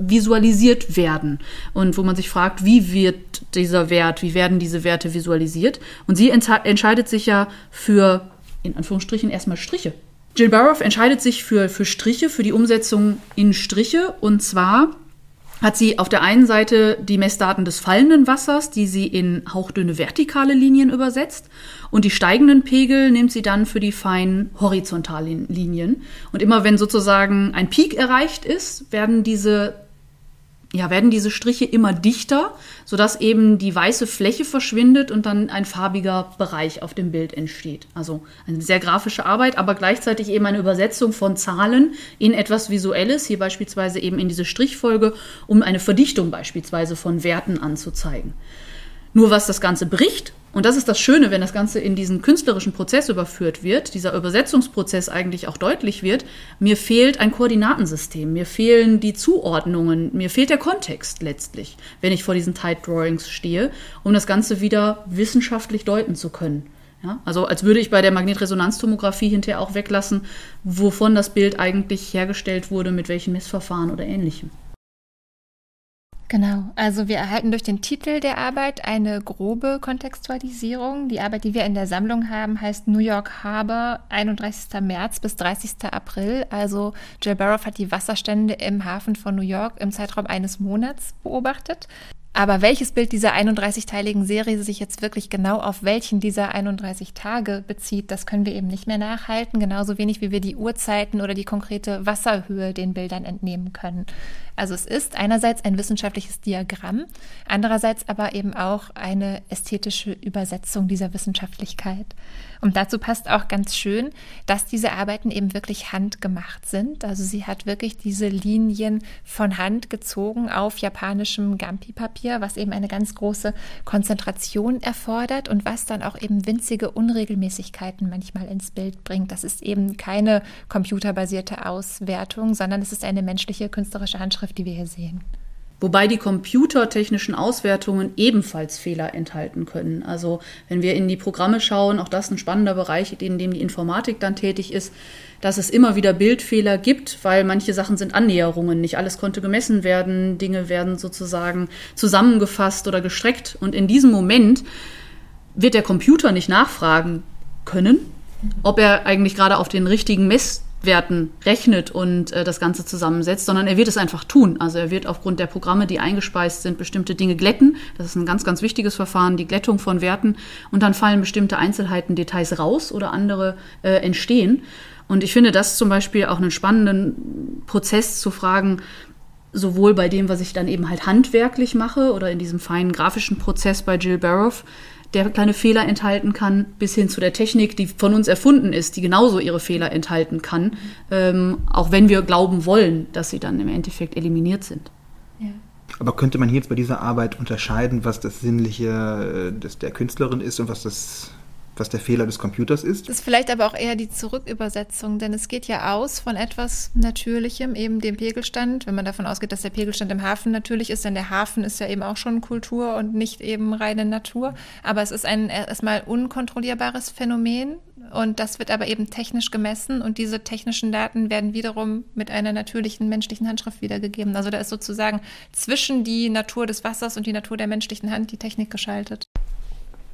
visualisiert werden und wo man sich fragt, wie wird dieser Wert, wie werden diese Werte visualisiert? Und sie entscheidet sich ja für, in Anführungsstrichen, erstmal Striche. Jill Barrow entscheidet sich für, für Striche, für die Umsetzung in Striche und zwar hat sie auf der einen Seite die Messdaten des fallenden Wassers, die sie in hauchdünne vertikale Linien übersetzt. Und die steigenden Pegel nimmt sie dann für die feinen horizontalen Linien. Und immer wenn sozusagen ein Peak erreicht ist, werden diese ja, werden diese Striche immer dichter, sodass eben die weiße Fläche verschwindet und dann ein farbiger Bereich auf dem Bild entsteht. Also eine sehr grafische Arbeit, aber gleichzeitig eben eine Übersetzung von Zahlen in etwas Visuelles, hier beispielsweise eben in diese Strichfolge, um eine Verdichtung beispielsweise von Werten anzuzeigen. Nur was das Ganze bricht, und das ist das Schöne, wenn das Ganze in diesen künstlerischen Prozess überführt wird, dieser Übersetzungsprozess eigentlich auch deutlich wird, mir fehlt ein Koordinatensystem, mir fehlen die Zuordnungen, mir fehlt der Kontext letztlich, wenn ich vor diesen Tide Drawings stehe, um das Ganze wieder wissenschaftlich deuten zu können. Ja, also als würde ich bei der Magnetresonanztomographie hinterher auch weglassen, wovon das Bild eigentlich hergestellt wurde, mit welchen Messverfahren oder ähnlichem. Genau, also wir erhalten durch den Titel der Arbeit eine grobe Kontextualisierung. Die Arbeit, die wir in der Sammlung haben, heißt New York Harbor 31. März bis 30. April. Also Jill Barrow hat die Wasserstände im Hafen von New York im Zeitraum eines Monats beobachtet. Aber welches Bild dieser 31-teiligen Serie sich jetzt wirklich genau auf welchen dieser 31 Tage bezieht, das können wir eben nicht mehr nachhalten, genauso wenig wie wir die Uhrzeiten oder die konkrete Wasserhöhe den Bildern entnehmen können. Also es ist einerseits ein wissenschaftliches Diagramm, andererseits aber eben auch eine ästhetische Übersetzung dieser Wissenschaftlichkeit. Und dazu passt auch ganz schön, dass diese Arbeiten eben wirklich handgemacht sind. Also sie hat wirklich diese Linien von Hand gezogen auf japanischem Gampi-Papier, was eben eine ganz große Konzentration erfordert und was dann auch eben winzige Unregelmäßigkeiten manchmal ins Bild bringt. Das ist eben keine computerbasierte Auswertung, sondern es ist eine menschliche künstlerische Handschrift Schrift, die wir hier sehen. Wobei die computertechnischen Auswertungen ebenfalls Fehler enthalten können. Also wenn wir in die Programme schauen, auch das ein spannender Bereich, in dem die Informatik dann tätig ist, dass es immer wieder Bildfehler gibt, weil manche Sachen sind Annäherungen. Nicht alles konnte gemessen werden, Dinge werden sozusagen zusammengefasst oder gestreckt. Und in diesem Moment wird der Computer nicht nachfragen können, ob er eigentlich gerade auf den richtigen Mess Werten rechnet und äh, das Ganze zusammensetzt, sondern er wird es einfach tun. Also er wird aufgrund der Programme, die eingespeist sind, bestimmte Dinge glätten. Das ist ein ganz, ganz wichtiges Verfahren, die Glättung von Werten. Und dann fallen bestimmte Einzelheiten, Details raus oder andere äh, entstehen. Und ich finde das zum Beispiel auch einen spannenden Prozess zu fragen, sowohl bei dem, was ich dann eben halt handwerklich mache oder in diesem feinen grafischen Prozess bei Jill Barrow, der kleine Fehler enthalten kann, bis hin zu der Technik, die von uns erfunden ist, die genauso ihre Fehler enthalten kann, ähm, auch wenn wir glauben wollen, dass sie dann im Endeffekt eliminiert sind. Ja. Aber könnte man hier jetzt bei dieser Arbeit unterscheiden, was das Sinnliche äh, des, der Künstlerin ist und was das was der Fehler des Computers ist. Das ist vielleicht aber auch eher die Zurückübersetzung, denn es geht ja aus von etwas Natürlichem, eben dem Pegelstand. Wenn man davon ausgeht, dass der Pegelstand im Hafen natürlich ist, denn der Hafen ist ja eben auch schon Kultur und nicht eben reine Natur. Aber es ist ein erstmal unkontrollierbares Phänomen und das wird aber eben technisch gemessen und diese technischen Daten werden wiederum mit einer natürlichen menschlichen Handschrift wiedergegeben. Also da ist sozusagen zwischen die Natur des Wassers und die Natur der menschlichen Hand die Technik geschaltet.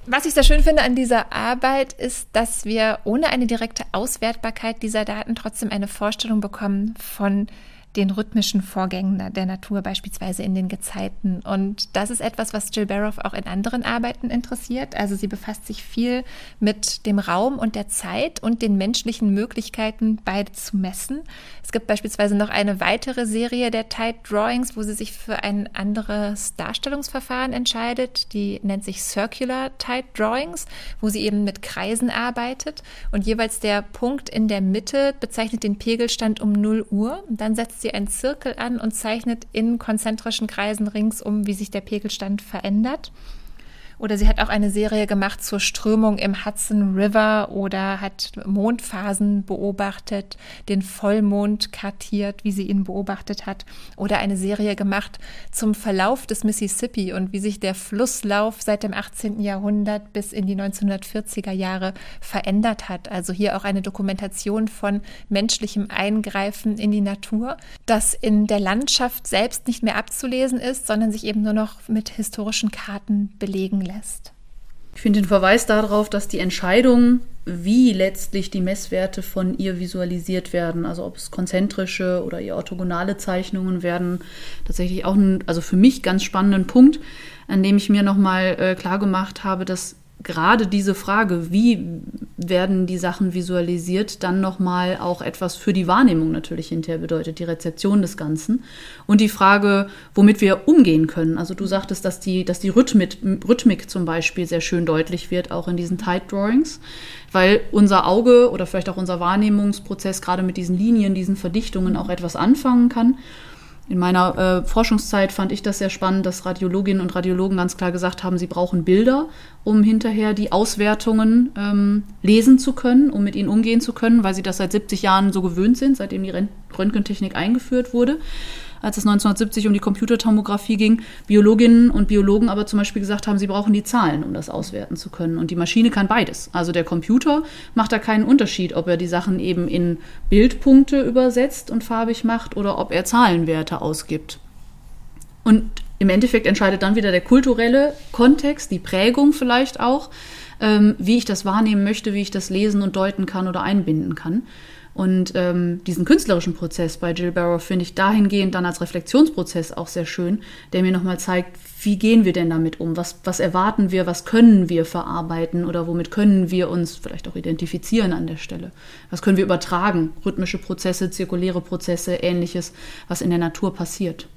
Was ich sehr schön finde an dieser Arbeit ist, dass wir ohne eine direkte Auswertbarkeit dieser Daten trotzdem eine Vorstellung bekommen von den rhythmischen Vorgängen der Natur, beispielsweise in den Gezeiten. Und das ist etwas, was Jill Barrow auch in anderen Arbeiten interessiert. Also sie befasst sich viel mit dem Raum und der Zeit und den menschlichen Möglichkeiten, beide zu messen. Es gibt beispielsweise noch eine weitere Serie der Tide Drawings, wo sie sich für ein anderes Darstellungsverfahren entscheidet. Die nennt sich Circular Tide Drawings, wo sie eben mit Kreisen arbeitet. Und jeweils der Punkt in der Mitte bezeichnet den Pegelstand um 0 Uhr. Dann setzt sie sie einen Zirkel an und zeichnet in konzentrischen Kreisen ringsum, wie sich der Pegelstand verändert. Oder sie hat auch eine Serie gemacht zur Strömung im Hudson River oder hat Mondphasen beobachtet, den Vollmond kartiert, wie sie ihn beobachtet hat. Oder eine Serie gemacht zum Verlauf des Mississippi und wie sich der Flusslauf seit dem 18. Jahrhundert bis in die 1940er Jahre verändert hat. Also hier auch eine Dokumentation von menschlichem Eingreifen in die Natur, das in der Landschaft selbst nicht mehr abzulesen ist, sondern sich eben nur noch mit historischen Karten belegen lässt. Ich finde den Verweis darauf, dass die Entscheidung, wie letztlich die Messwerte von ihr visualisiert werden, also ob es konzentrische oder eher orthogonale Zeichnungen werden, tatsächlich auch ein, also für mich ganz spannenden Punkt, an dem ich mir nochmal äh, klar gemacht habe, dass gerade diese Frage, wie werden die Sachen visualisiert, dann nochmal auch etwas für die Wahrnehmung natürlich hinterher bedeutet, die Rezeption des Ganzen. Und die Frage, womit wir umgehen können. Also du sagtest, dass die, dass die Rhythmik, Rhythmik zum Beispiel sehr schön deutlich wird, auch in diesen Tight Drawings, weil unser Auge oder vielleicht auch unser Wahrnehmungsprozess gerade mit diesen Linien, diesen Verdichtungen auch etwas anfangen kann. In meiner äh, Forschungszeit fand ich das sehr spannend, dass Radiologinnen und Radiologen ganz klar gesagt haben, sie brauchen Bilder, um hinterher die Auswertungen ähm, lesen zu können, um mit ihnen umgehen zu können, weil sie das seit 70 Jahren so gewöhnt sind, seitdem die Röntgentechnik eingeführt wurde als es 1970 um die Computertomographie ging, Biologinnen und Biologen aber zum Beispiel gesagt haben, sie brauchen die Zahlen, um das auswerten zu können. Und die Maschine kann beides. Also der Computer macht da keinen Unterschied, ob er die Sachen eben in Bildpunkte übersetzt und farbig macht oder ob er Zahlenwerte ausgibt. Und im Endeffekt entscheidet dann wieder der kulturelle Kontext, die Prägung vielleicht auch, ähm, wie ich das wahrnehmen möchte, wie ich das lesen und deuten kann oder einbinden kann. Und ähm, diesen künstlerischen Prozess bei Jill Barrow finde ich dahingehend dann als Reflexionsprozess auch sehr schön, der mir nochmal zeigt, wie gehen wir denn damit um? Was, was erwarten wir? Was können wir verarbeiten? Oder womit können wir uns vielleicht auch identifizieren an der Stelle? Was können wir übertragen? Rhythmische Prozesse, zirkuläre Prozesse, ähnliches, was in der Natur passiert.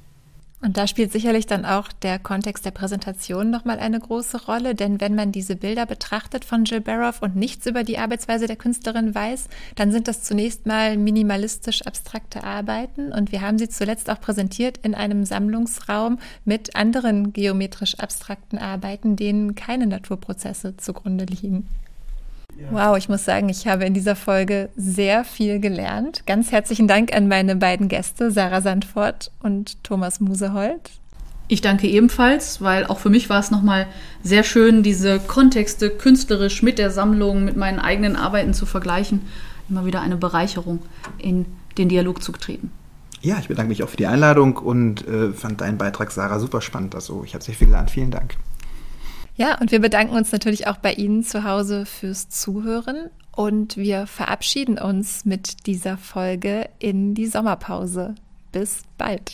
Und da spielt sicherlich dann auch der Kontext der Präsentation nochmal eine große Rolle, denn wenn man diese Bilder betrachtet von Jill Barrow und nichts über die Arbeitsweise der Künstlerin weiß, dann sind das zunächst mal minimalistisch abstrakte Arbeiten und wir haben sie zuletzt auch präsentiert in einem Sammlungsraum mit anderen geometrisch abstrakten Arbeiten, denen keine Naturprozesse zugrunde liegen. Wow, ich muss sagen, ich habe in dieser Folge sehr viel gelernt. Ganz herzlichen Dank an meine beiden Gäste, Sarah Sandfort und Thomas Musehold. Ich danke ebenfalls, weil auch für mich war es nochmal sehr schön, diese Kontexte künstlerisch mit der Sammlung, mit meinen eigenen Arbeiten zu vergleichen. Immer wieder eine Bereicherung, in den Dialog zu treten. Ja, ich bedanke mich auch für die Einladung und äh, fand deinen Beitrag, Sarah, super spannend. Also ich habe sehr viel gelernt. Vielen Dank. Ja, und wir bedanken uns natürlich auch bei Ihnen zu Hause fürs Zuhören und wir verabschieden uns mit dieser Folge in die Sommerpause. Bis bald.